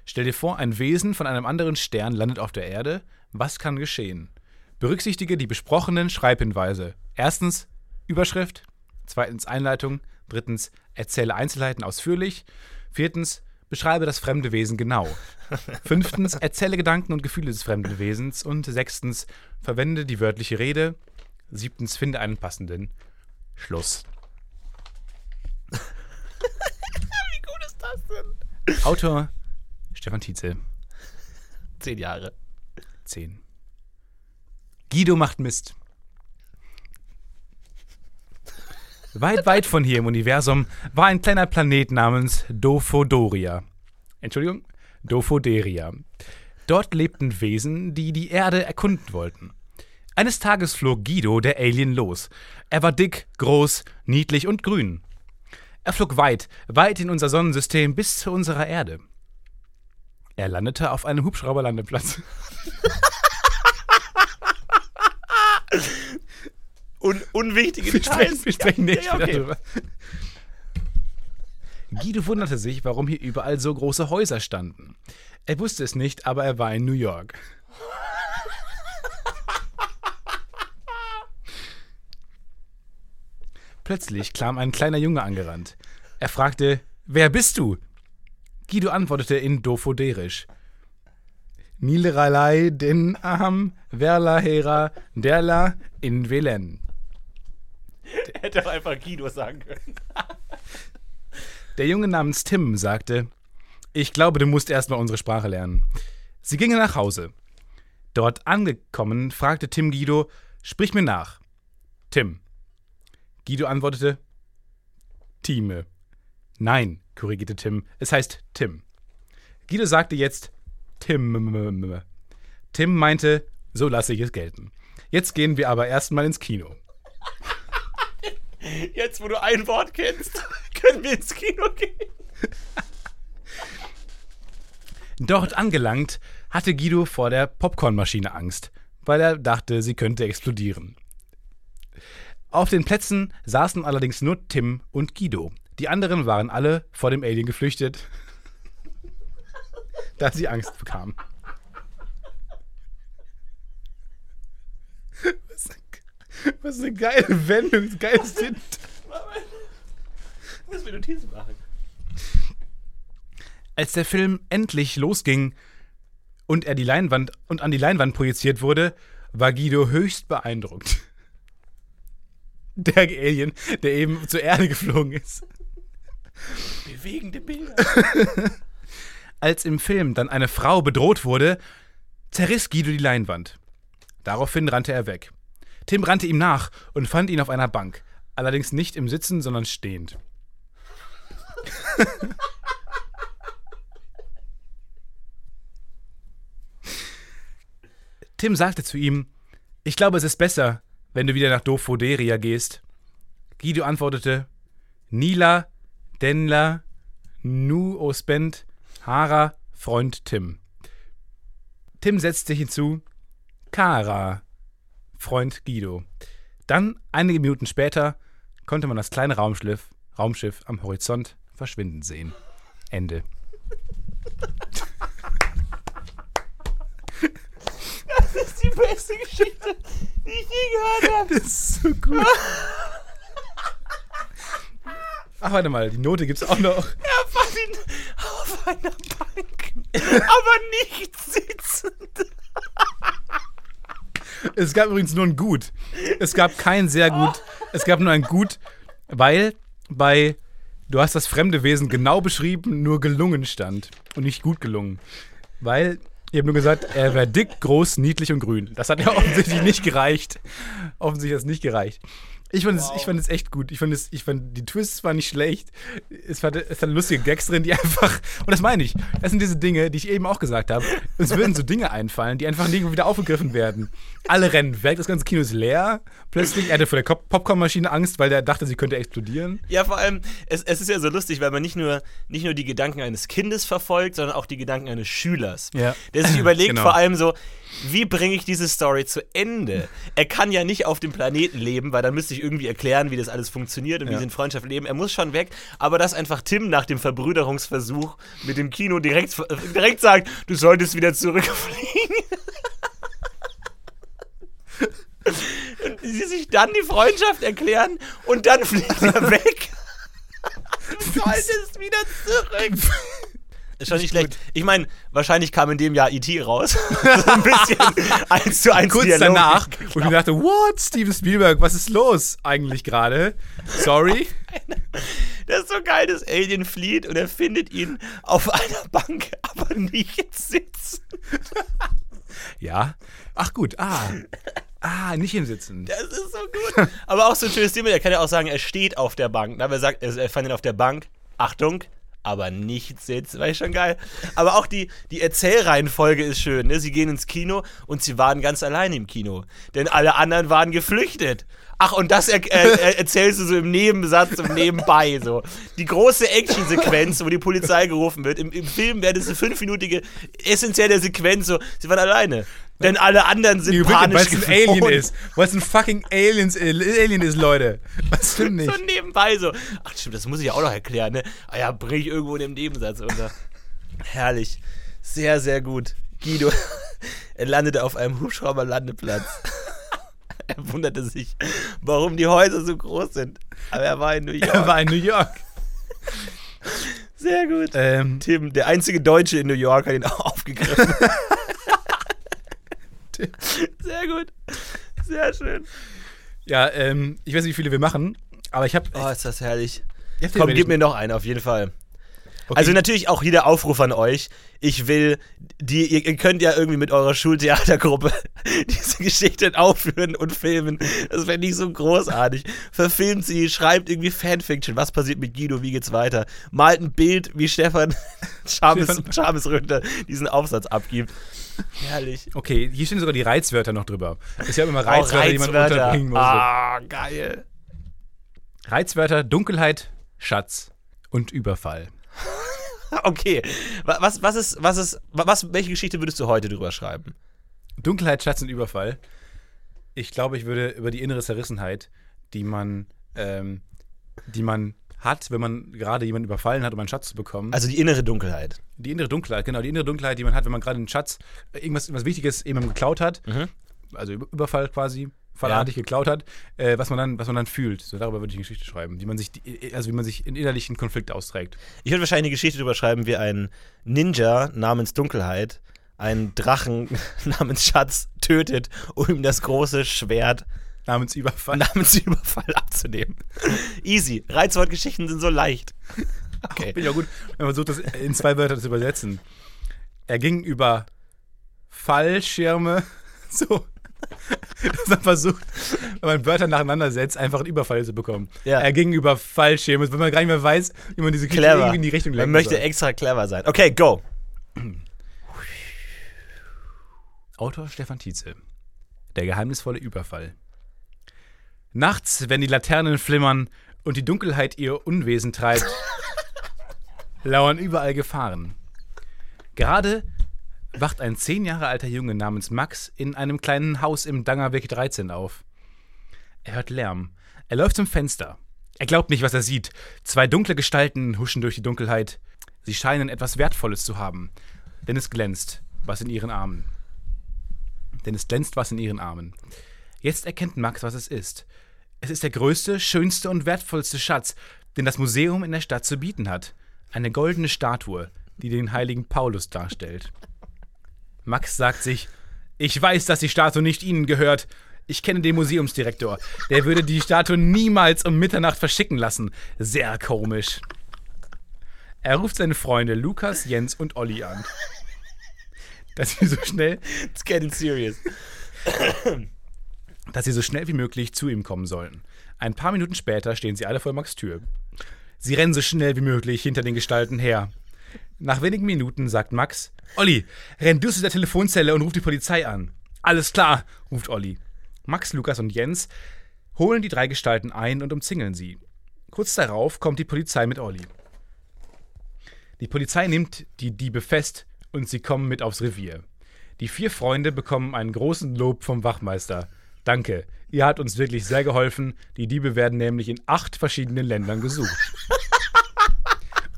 Stell dir vor, ein Wesen von einem anderen Stern landet auf der Erde. Was kann geschehen? Berücksichtige die besprochenen Schreibhinweise. Erstens Überschrift, zweitens Einleitung, drittens erzähle Einzelheiten ausführlich, viertens beschreibe das fremde Wesen genau. <laughs> Fünftens erzähle Gedanken und Gefühle des fremden Wesens und sechstens verwende die wörtliche Rede. Siebtens finde einen passenden Schluss. <laughs> Wie gut ist das denn? Autor Stefan Tietze, Zehn Jahre. 10. Guido macht Mist. Weit, weit von hier im Universum war ein kleiner Planet namens Dophodoria. Entschuldigung, Dophoderia. Dort lebten Wesen, die die Erde erkunden wollten. Eines Tages flog Guido, der Alien, los. Er war dick, groß, niedlich und grün. Er flog weit, weit in unser Sonnensystem bis zu unserer Erde. Er landete auf einem Hubschrauberlandeplatz. <laughs> Un unwichtige Wir sprechen, Details. wir sprechen nicht ja, ja, okay. darüber. Guido wunderte sich, warum hier überall so große Häuser standen. Er wusste es nicht, aber er war in New York. Plötzlich kam ein kleiner Junge angerannt. Er fragte, wer bist du? Guido antwortete in Dofoderisch. Nilralai den Aham Verla Hera Derla in Velen. Hätte auch einfach Guido sagen können. Der Junge namens Tim sagte, ich glaube, du musst erstmal unsere Sprache lernen. Sie gingen nach Hause. Dort angekommen, fragte Tim Guido, sprich mir nach. Tim. Guido antwortete, Time. Nein, korrigierte Tim, es heißt Tim. Guido sagte jetzt Tim. Tim meinte, so lasse ich es gelten. Jetzt gehen wir aber erstmal ins Kino. Jetzt, wo du ein Wort kennst, <laughs> können wir ins Kino gehen. Dort angelangt, hatte Guido vor der Popcornmaschine Angst, weil er dachte, sie könnte explodieren. Auf den Plätzen saßen allerdings nur Tim und Guido. Die anderen waren alle vor dem Alien geflüchtet, <laughs> da sie Angst bekamen. Was was eine geile Wendung, geiles Hint. Muss mir Notizen machen. Als der Film endlich losging und er die Leinwand und an die Leinwand projiziert wurde, war Guido höchst beeindruckt. Der Alien, der eben zur Erde geflogen ist. Bewegende Bilder. Als im Film dann eine Frau bedroht wurde, zerriss Guido die Leinwand. Daraufhin rannte er weg. Tim rannte ihm nach und fand ihn auf einer Bank, allerdings nicht im Sitzen, sondern stehend. Tim sagte zu ihm, ich glaube, es ist besser, wenn du wieder nach Dofoderia gehst. Guido antwortete, Nila, Denla, Nu Ospend, Hara, Freund Tim. Tim setzte hinzu, Kara, Freund Guido. Dann, einige Minuten später, konnte man das kleine Raumschiff, Raumschiff am Horizont verschwinden sehen. Ende. Das ist die beste Geschichte, die ich je gehört habe. Das ist so gut. Ach, warte mal, die Note gibt's auch noch. Er ihn auf einer Bank, aber nicht sitzend. Es gab übrigens nur ein Gut. Es gab kein sehr gut. Es gab nur ein Gut, weil bei Du hast das fremde Wesen genau beschrieben, nur gelungen stand. Und nicht gut gelungen. Weil, ich habe nur gesagt, er wäre dick, groß, niedlich und grün. Das hat ja <laughs> offensichtlich nicht gereicht. Offensichtlich hat es nicht gereicht. Ich fand, es, ich fand es echt gut. Ich fand, es, ich fand die Twists waren nicht schlecht. Es, war, es waren lustige Gags drin, die <laughs> einfach. Und das meine ich. Das sind diese Dinge, die ich eben auch gesagt habe. Es würden so Dinge einfallen, die einfach nirgendwo wieder aufgegriffen werden. Alle rennen weg, das ganze Kino ist leer. Plötzlich, er hatte vor der Popcornmaschine Angst, weil er dachte, sie könnte explodieren. Ja, vor allem, es, es ist ja so lustig, weil man nicht nur, nicht nur die Gedanken eines Kindes verfolgt, sondern auch die Gedanken eines Schülers. Ja. Der sich <clears throat> überlegt Genau. vor allem so, wie bringe ich diese Story zu Ende? Er kann ja nicht auf dem Planeten leben, weil dann müsste ich irgendwie erklären, wie das alles funktioniert und wie Ja. sie in Freundschaft leben. Er muss schon weg, aber dass einfach Tim nach dem Verbrüderungsversuch mit dem Kino direkt, direkt sagt, du solltest wieder zurückfliegen. und sie sich dann die Freundschaft erklären und dann fliegt er weg. Du solltest wieder zurück. Ist schon nicht schlecht. Ich meine, wahrscheinlich kam in dem Jahr E.T. raus. <laughs> so ein <laughs> bisschen eins zu eins Kurz Dialog. danach, <laughs> wo ich mir dachte, what, Steven Spielberg, was ist los eigentlich gerade? Sorry. Das ist so geil, dass Alien flieht und er findet ihn auf einer Bank, aber nicht sitzen. Ja. Ach gut, ah. Ah, nicht im Sitzen. Das ist so gut. Aber auch so ein schönes Thema. Er kann ja auch sagen, er steht auf der Bank. ne? Aber er sagt, er fand ihn auf der Bank. Achtung, aber nicht sitzen. War ich schon geil. Aber auch die, die Erzählreihenfolge ist schön. Ne? Sie gehen ins Kino und sie waren ganz allein im Kino. Denn alle anderen waren geflüchtet. Ach, und das er, äh, äh, erzählst du so im Nebensatz und nebenbei so. Die große Actionsequenz, wo die Polizei gerufen wird. Im, im Film wäre das eine fünfminütige essentielle Sequenz so, sie waren alleine. Denn alle anderen sind Die panisch weil es ein. Alien ist. Weil es ein fucking Aliens, äh, Alien ist, Leute. Was <laughs> stimmt nicht? So nebenbei so. Ach stimmt, das muss ich auch noch erklären, ne? Ah ja, bring ich irgendwo in dem Nebensatz unter. Herrlich. Sehr, sehr gut. Guido, <laughs> er landete auf einem Hubschrauberlandeplatz. <laughs> er wunderte sich, warum die Häuser so groß sind. Aber er war in New Er York. war in New York. Sehr gut. Ähm, Tim, der einzige Deutsche in New York, hat ihn auch aufgegriffen. <laughs> Sehr gut. Sehr schön. ja, ähm, ich weiß nicht, wie viele wir machen, aber ich habe. Oh, ist das herrlich. Komm, gib mir noch einen, auf jeden Fall. Also natürlich auch hier der Aufruf an euch. Ich will, die, ihr, ihr könnt ja irgendwie mit eurer Schultheatergruppe <laughs> diese Geschichten aufführen und filmen. Das fände ich so großartig. Verfilmt sie, schreibt irgendwie Fanfiction. Was passiert mit Guido? Wie geht's weiter? Malt ein Bild, wie Stefan <laughs> Charmes Rütter diesen Aufsatz abgibt. Herrlich. Okay, hier stehen sogar die Reizwörter noch drüber. Es ja immer Reizwörter, die man unterbringen muss. Ah, geil. Reizwörter, Dunkelheit, Schatz und Überfall. <laughs> Okay. Wa- Was, was ist, was ist, wa- was, welche Geschichte würdest du heute drüber schreiben? Dunkelheit, Schatz und Überfall. Ich glaube, ich würde über die innere Zerrissenheit, die man, ähm, die man hat, wenn man gerade jemanden überfallen hat, um einen Schatz zu bekommen. Also die innere Dunkelheit. die innere Dunkelheit, genau, die innere Dunkelheit, die man hat, wenn man gerade einen Schatz, äh, irgendwas, irgendwas Wichtiges jemandem geklaut hat, also Über- Überfall quasi, fallartig geklaut hat, äh, was man dann, was man dann fühlt. So darüber würde ich eine Geschichte schreiben, wie man sich, die, also wie man sich in innerlichen Konflikt austrägt. Ich würde wahrscheinlich eine Geschichte drüber schreiben, wie ein Ninja namens Dunkelheit einen Drachen <laughs> namens Schatz tötet, um ihm das große Schwert Namens Überfall. <laughs> namens Überfall abzunehmen. Easy. Reizwortgeschichten sind so leicht. <laughs> Okay. Bin ja gut, wenn man versucht, das in zwei Wörter zu übersetzen. Er ging über Fallschirme, <laughs> so, dass man versucht, wenn man Wörter nacheinander setzt, einfach einen Überfall zu bekommen. Ja. Er ging über Fallschirme, wenn man gar nicht mehr weiß, wie man diese Geschichte in die Richtung Man lenken möchte soll. extra clever sein. Okay, go. Autor Stefan Tietze. Der geheimnisvolle Überfall. Nachts, wenn die Laternen flimmern und die Dunkelheit ihr Unwesen treibt, <laughs> lauern überall Gefahren. Gerade wacht ein zehn Jahre alter Junge namens Max in einem kleinen Haus im Dangerweg 13 auf. Er hört Lärm. Er läuft zum Fenster. Er glaubt nicht, was er sieht. Zwei dunkle Gestalten huschen durch die Dunkelheit. Sie scheinen etwas Wertvolles zu haben, denn es glänzt, was in ihren Armen denn es glänzt was in ihren Armen. Jetzt erkennt Max, was es ist. Es ist der größte, schönste und wertvollste Schatz, den das Museum in der Stadt zu bieten hat. Eine goldene Statue, die den heiligen Paulus darstellt. Max sagt sich, ich weiß, dass die Statue nicht Ihnen gehört. Ich kenne den Museumsdirektor. Der würde die Statue niemals um Mitternacht verschicken lassen. Sehr komisch. Er ruft seine Freunde Lukas, Jens und Olli an. Dass sie so schnell It's getting serious. <coughs> dass sie so schnell wie möglich zu ihm kommen sollen. Ein paar Minuten später stehen sie alle vor Max Tür. Sie rennen so schnell wie möglich hinter den Gestalten her. Nach wenigen Minuten sagt Max: Olli, renn du zu der Telefonzelle und ruf die Polizei an. Alles klar, ruft Olli. Max, Lukas und Jens holen die drei Gestalten ein und umzingeln sie. Kurz darauf kommt die Polizei mit Olli. Die Polizei nimmt die Diebe fest und sie kommen mit aufs Revier. Die vier Freunde bekommen einen großen Lob vom Wachmeister. Danke, ihr habt uns wirklich sehr geholfen. Die Diebe werden nämlich in acht verschiedenen Ländern gesucht.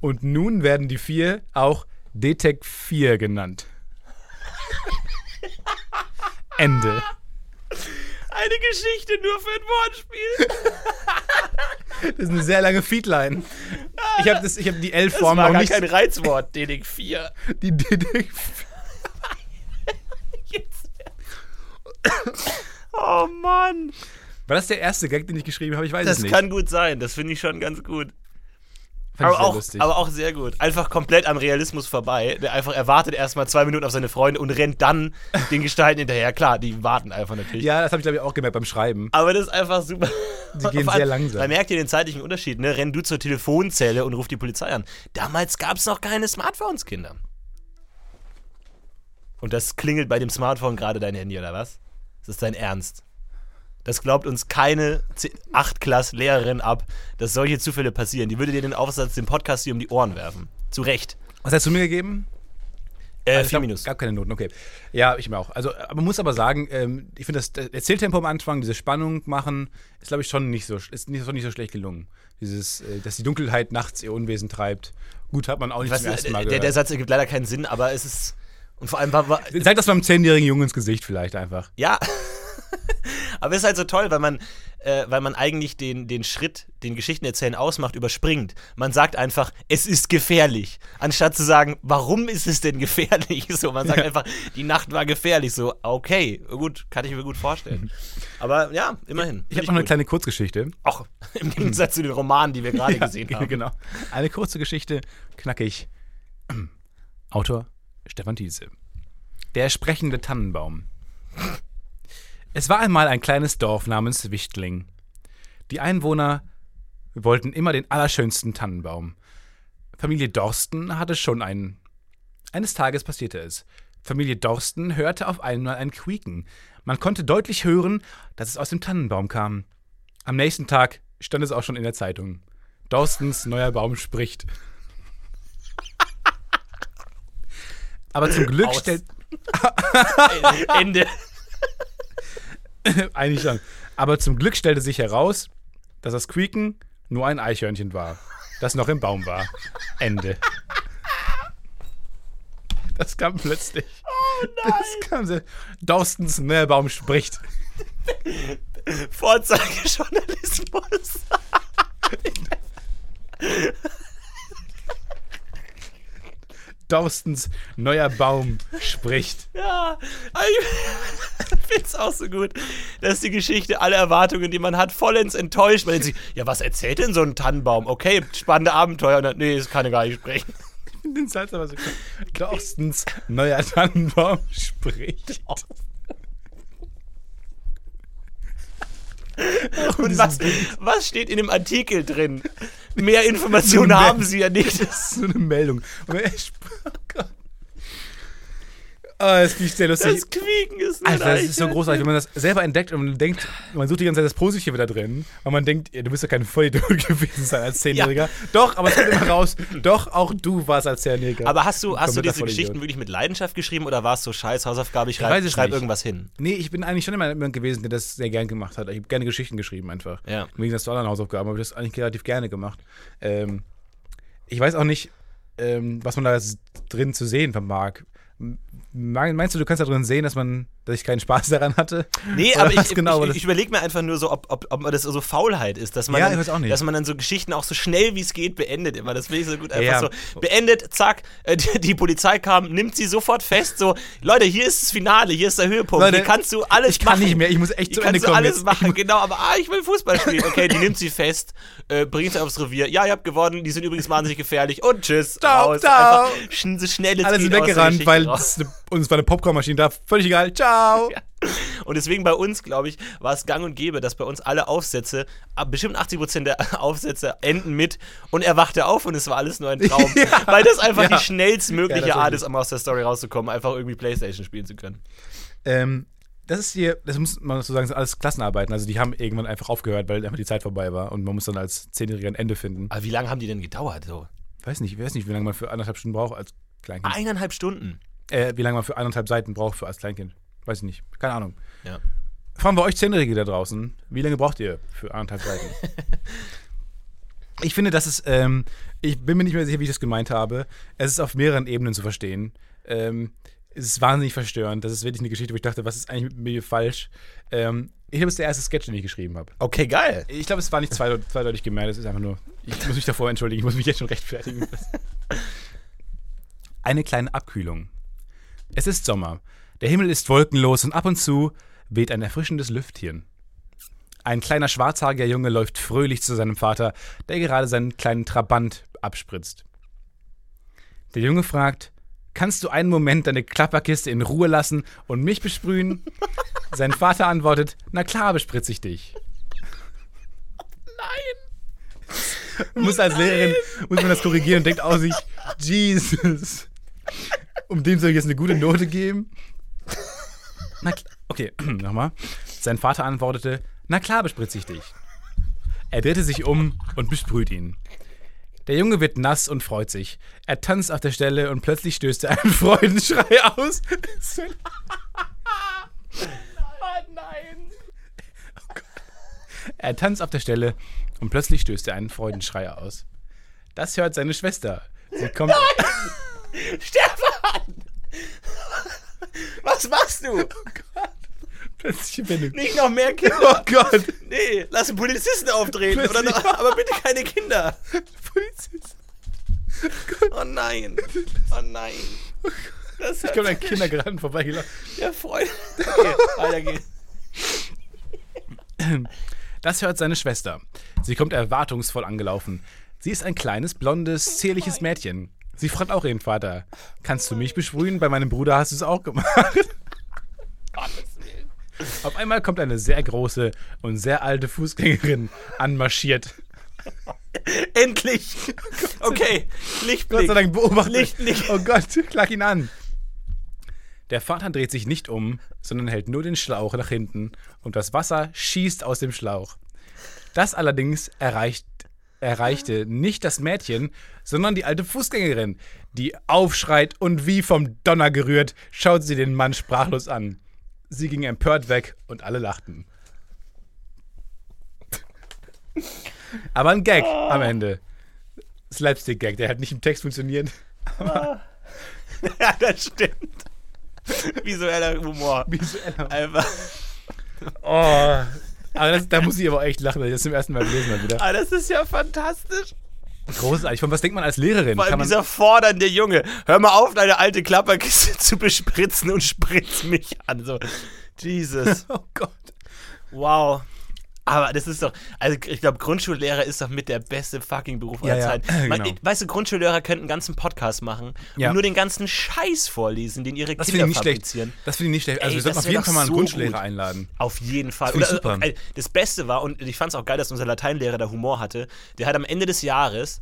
Und nun werden die vier auch Detec 4 genannt. Ende. Eine Geschichte nur für ein Wortspiel. Das ist eine sehr lange Feedline. Ich habe hab die Das L-Form war noch gar nicht. kein Reizwort, DDIC 4. Die Detec Oh Mann. War das der erste Gag, den ich geschrieben habe? Ich weiß Das es nicht. kann gut sein. Das finde ich schon ganz gut. Fand ich Aber sehr auch, lustig. aber auch sehr gut. Einfach komplett am Realismus vorbei. Der einfach erwartet erstmal zwei Minuten auf seine Freunde und rennt dann <laughs> den Gestalten hinterher. Klar, die warten einfach natürlich. ja, das habe ich glaube ich auch gemerkt beim Schreiben. Aber das ist einfach super. Die gehen <laughs> sehr langsam. Da merkt ihr den zeitlichen Unterschied, ne? Renn du zur Telefonzelle und ruf die Polizei an. Damals gab es noch keine Smartphones, Kinder. Und das klingelt bei dem Smartphone gerade dein Handy, oder was? Das ist dein Ernst. Das glaubt uns keine 8-Klass-Lehrerin ab, dass solche Zufälle passieren. Die würde dir den Aufsatz, den Podcast hier um die Ohren werfen. Zu Recht. Was hast du mir gegeben? Äh, Also ich vier glaub, Minus. Gab keine Noten, okay. Ja, ich mir auch. Also, man muss aber sagen, ähm, ich finde das, Erzähltempo am Anfang, diese Spannung machen, ist glaube ich schon nicht so, ist nicht, schon nicht so schlecht gelungen. Dieses, äh, dass die Dunkelheit nachts ihr Unwesen treibt. Gut, hat man auch nicht Was, zum ersten Mal der, gehört. der Satz ergibt leider keinen Sinn, aber es ist. Und vor allem war. war Sag das beim zehnjährigen Jungen ins Gesicht vielleicht einfach. Ja. <laughs> Aber es ist halt so toll, weil man, äh, weil man eigentlich den, den Schritt, den Geschichtenerzählen ausmacht, überspringt. Man sagt einfach, es ist gefährlich. Anstatt zu sagen, warum ist es denn gefährlich? <laughs> So, man sagt einfach, die Nacht war gefährlich. So, okay, gut, kann ich mir gut vorstellen. Aber ja, immerhin. Ich habe noch eine kleine Kurzgeschichte. Auch <laughs> im Gegensatz zu den Romanen, die wir gerade gesehen haben. Genau. Eine kurze Geschichte, knackig. <clears throat> Autor Stefan Thiese. Der sprechende Tannenbaum. Es war einmal ein kleines Dorf namens Wichtling. Die Einwohner wollten immer den allerschönsten Tannenbaum. Familie Dorsten hatte schon einen. Eines Tages passierte es. Familie Dorsten hörte auf einmal ein Quieken. Man konnte deutlich hören, dass es aus dem Tannenbaum kam. Am nächsten Tag stand es auch schon in der Zeitung. Dorstens neuer Baum spricht. Aber zum Glück Aus. stellt. <laughs> Ende. <laughs> Eigentlich schon. Aber zum Glück stellte sich heraus, dass das Quieken nur ein Eichhörnchen war, das noch im Baum war. Ende. Das kam plötzlich. Oh nein. Das kam so. Dorstens neuer Baum spricht. Vorzeigejournalismus. <laughs> Dorstens neuer Baum spricht. <laughs> Ja, ich <laughs> finde es auch so gut, dass die Geschichte alle Erwartungen, die man hat, vollends enttäuscht. Man denkt sich, ja, was erzählt denn so ein Tannenbaum? Okay, spannende Abenteuer. Und dann, nee, das kann er gar nicht sprechen. Den Satz aber so cool. Dorstens neuer Tannenbaum spricht. Und was, was steht in dem Artikel drin? Mehr Informationen haben sie ja nicht. Das ist so eine Meldung. <laughs> Oh Gott. Oh, das finde ich sehr lustig. Das Quieken ist ein Alter, das ist so großartig, wenn man das selber entdeckt und man denkt, man sucht die ganze Zeit das Positive da drin, weil man denkt, ja, du bist ja kein Vollidiot <laughs> gewesen sein als Zehnjähriger. Doch, aber es kommt immer raus, doch, auch du warst als Zehnjähriger. Aber hast du, hast du diese. Geschichten wirklich mit Leidenschaft geschrieben oder war es so scheiß Hausaufgabe, ich schreibe schreib irgendwas hin? Nee, ich bin eigentlich schon immer jemand gewesen, der das sehr gern gemacht hat. Ich habe gerne Geschichten geschrieben einfach. Ja. Im Gegensatz zu anderen Hausaufgaben habe ich das eigentlich relativ gerne gemacht. Ähm, ich weiß auch nicht, ähm, was man da drin zu sehen vermag. Meinst du, du kannst da drin sehen, dass man, dass ich keinen Spaß daran hatte? Nee, Oder aber ich, genau ich, ich überlege mir einfach nur so, ob, ob, ob das so Faulheit ist, dass man, Ja, dann, dass man dann so Geschichten auch so schnell wie es geht beendet immer. Das finde ich so gut. Einfach Ja. so beendet, zack, äh, die, die Polizei kam, nimmt sie sofort fest. So, Leute, hier ist das Finale, hier ist der Höhepunkt. Leute, hier kannst du alles ich kann machen. nicht mehr, ich muss echt zu Ende kommen alles jetzt. machen, genau, aber ah, ich will Fußball spielen. Okay, die nimmt sie fest, äh, bringt sie aufs Revier. Ja, ihr habt gewonnen, die sind übrigens wahnsinnig gefährlich. Und tschüss. Ciao, raus. ciao. Einfach schn so schnell es Alle sind weggerannt, weil raus. das eine, uns war eine Popcornmaschine da. Völlig egal. Ciao. <laughs> Ja. Und deswegen bei uns, glaube ich, war es gang und gäbe, dass bei uns alle Aufsätze, bestimmt 80% der <laughs> Aufsätze enden mit und er wachte auf und es war alles nur ein Traum. <laughs> Weil das einfach Ja. die schnellstmögliche Ja, Art ist, um aus der Story rauszukommen, einfach irgendwie Playstation spielen zu können. Ähm, das ist hier, das muss man so sagen, sind alles Klassenarbeiten. Also die haben irgendwann einfach aufgehört, weil einfach die Zeit vorbei war und man muss dann als Zehnjähriger ein Ende finden. Aber wie lange haben die denn gedauert? So? Weiß nicht, ich weiß nicht, wie lange man für anderthalb Stunden braucht als Kleinkind. Eineinhalb Stunden. Äh, wie lange man für anderthalb Seiten braucht für als Kleinkind. Weiß ich nicht. Keine Ahnung. Ja. Fragen wir euch Zehnjährige da draußen, wie lange braucht ihr für anderthalb Seiten? <laughs> ich finde, das ist, ähm, ich bin mir nicht mehr sicher, wie ich das gemeint habe. Es ist auf mehreren Ebenen zu verstehen. Ähm, es ist wahnsinnig verstörend. Das ist wirklich eine Geschichte, wo ich dachte, was ist eigentlich mit mir falsch? Ähm, ich glaube, es ist der erste Sketch, den ich geschrieben habe. Okay, geil. Ich glaube, es war nicht zweideutig, zweideutig gemeint. Es ist einfach nur, ich muss mich davor entschuldigen, ich muss mich jetzt schon rechtfertigen. <laughs> Eine kleine Abkühlung. Es ist Sommer. Der Himmel ist wolkenlos und ab und zu weht ein erfrischendes Lüftchen. Ein kleiner schwarzhaariger Junge läuft fröhlich zu seinem Vater, der gerade seinen kleinen Trabant abspritzt. Der Junge fragt, kannst du einen Moment deine Klapperkiste in Ruhe lassen und mich besprühen? <laughs> Sein Vater antwortet, na klar bespritze ich dich. Nein! Muss als Lehrerin, muss man das korrigieren und denkt aus sich, Jesus. Um dem soll ich jetzt eine gute Note geben? Na klar. Okay, <clears throat> nochmal. Sein Vater antwortete, na klar bespritze ich dich. Er drehte sich um und besprüht ihn. Der Junge wird nass und freut sich. Er tanzt auf der Stelle und plötzlich stößt er einen <laughs> Freudenschrei aus. Oh nein. Er tanzt auf der Stelle und plötzlich stößt er einen Freudenschrei aus. Das hört seine Schwester. Sie kommt. <laughs> Stefan! Was machst du? Plötzlich Wendung. Nicht noch mehr Kinder. Oh Gott! Nee, lass den Polizisten auftreten. Oder noch, aber bitte keine Kinder. Polizist. Oh nein. Oh nein. Das Ich komme an Kindergarten vorbeigelaufen. Ja, Freunde. Okay, weiter geht's. Das hört seine Schwester. Sie kommt erwartungsvoll angelaufen. Sie ist ein kleines, blondes, zierliches Mädchen. Sie fragt auch ihren Vater: Kannst du mich besprühen? Bei meinem Bruder hast du es auch gemacht. <laughs> Auf einmal kommt eine sehr große und sehr alte Fußgängerin anmarschiert. Endlich. Okay, Gott Lichtblick. sei Dank beobachtet. Licht, Licht. Oh Gott, klag ihn an. Der Vater dreht sich nicht um, sondern hält nur den Schlauch nach hinten und das Wasser schießt aus dem Schlauch. Das allerdings erreicht, erreichte nicht das Mädchen, sondern die alte Fußgängerin, die aufschreit und wie vom Donner gerührt schaut sie den Mann sprachlos an. Sie ging empört weg und alle lachten. <laughs> Aber ein Gag am Ende. Slapstick-Gag, der hat nicht im Text funktioniert. <laughs> ja, das stimmt. Visueller Humor. Visueller. Einfach. Oh. Aber das, da muss ich aber echt lachen, weil ich das zum ersten Mal gelesen habe wieder. Ah, das ist ja fantastisch. Großartig. Von was denkt man als Lehrerin? Vor allem dieser fordernde Junge. Hör mal auf, deine alte Klapperkiste <laughs> zu bespritzen und spritz mich an. So, Jesus. <laughs> oh Gott. Wow. Aber das ist doch, also ich glaube, Grundschullehrer ist doch mit der beste fucking Beruf aller Ja, ja, Zeiten. <laughs> Man, genau. Weißt du, Grundschullehrer könnten einen ganzen Podcast machen Ja. und nur den ganzen Scheiß vorlesen, den ihre Das Kinder ich nicht schlecht. fabrizieren. Das finde ich nicht schlecht. Also Ey, wir sollten auf jeden Fall mal einen so Grundschullehrer gut. einladen. Auf jeden Fall. Das Oder, äh, das Beste war, und ich fand es auch geil, dass unser Lateinlehrer da Humor hatte, der hat am Ende des Jahres,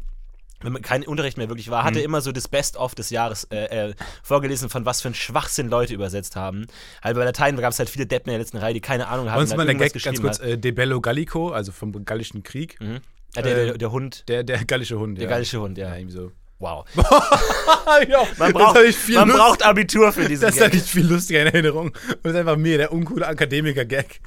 kein Unterricht mehr wirklich war, Mhm. hatte immer so das Best-of des Jahres äh, äh, vorgelesen, von was für ein Schwachsinn Leute übersetzt haben. Halt bei Latein gab es halt viele Deppen in der letzten Reihe, die keine Ahnung hatten. uns mal der Gag ganz kurz: äh, De Bello Gallico, also vom Gallischen Krieg. Mhm. Ja, der, der, der Hund, Der, der gallische Hund. der ja. gallische Hund, ja. Ja, irgendwie so. Wow. <laughs> ja, Man, das braucht, man braucht Abitur für diesen Das ist ja Gag. nicht viel lustiger in Erinnerung. Und das ist einfach mir, der uncoole Akademiker-Gag.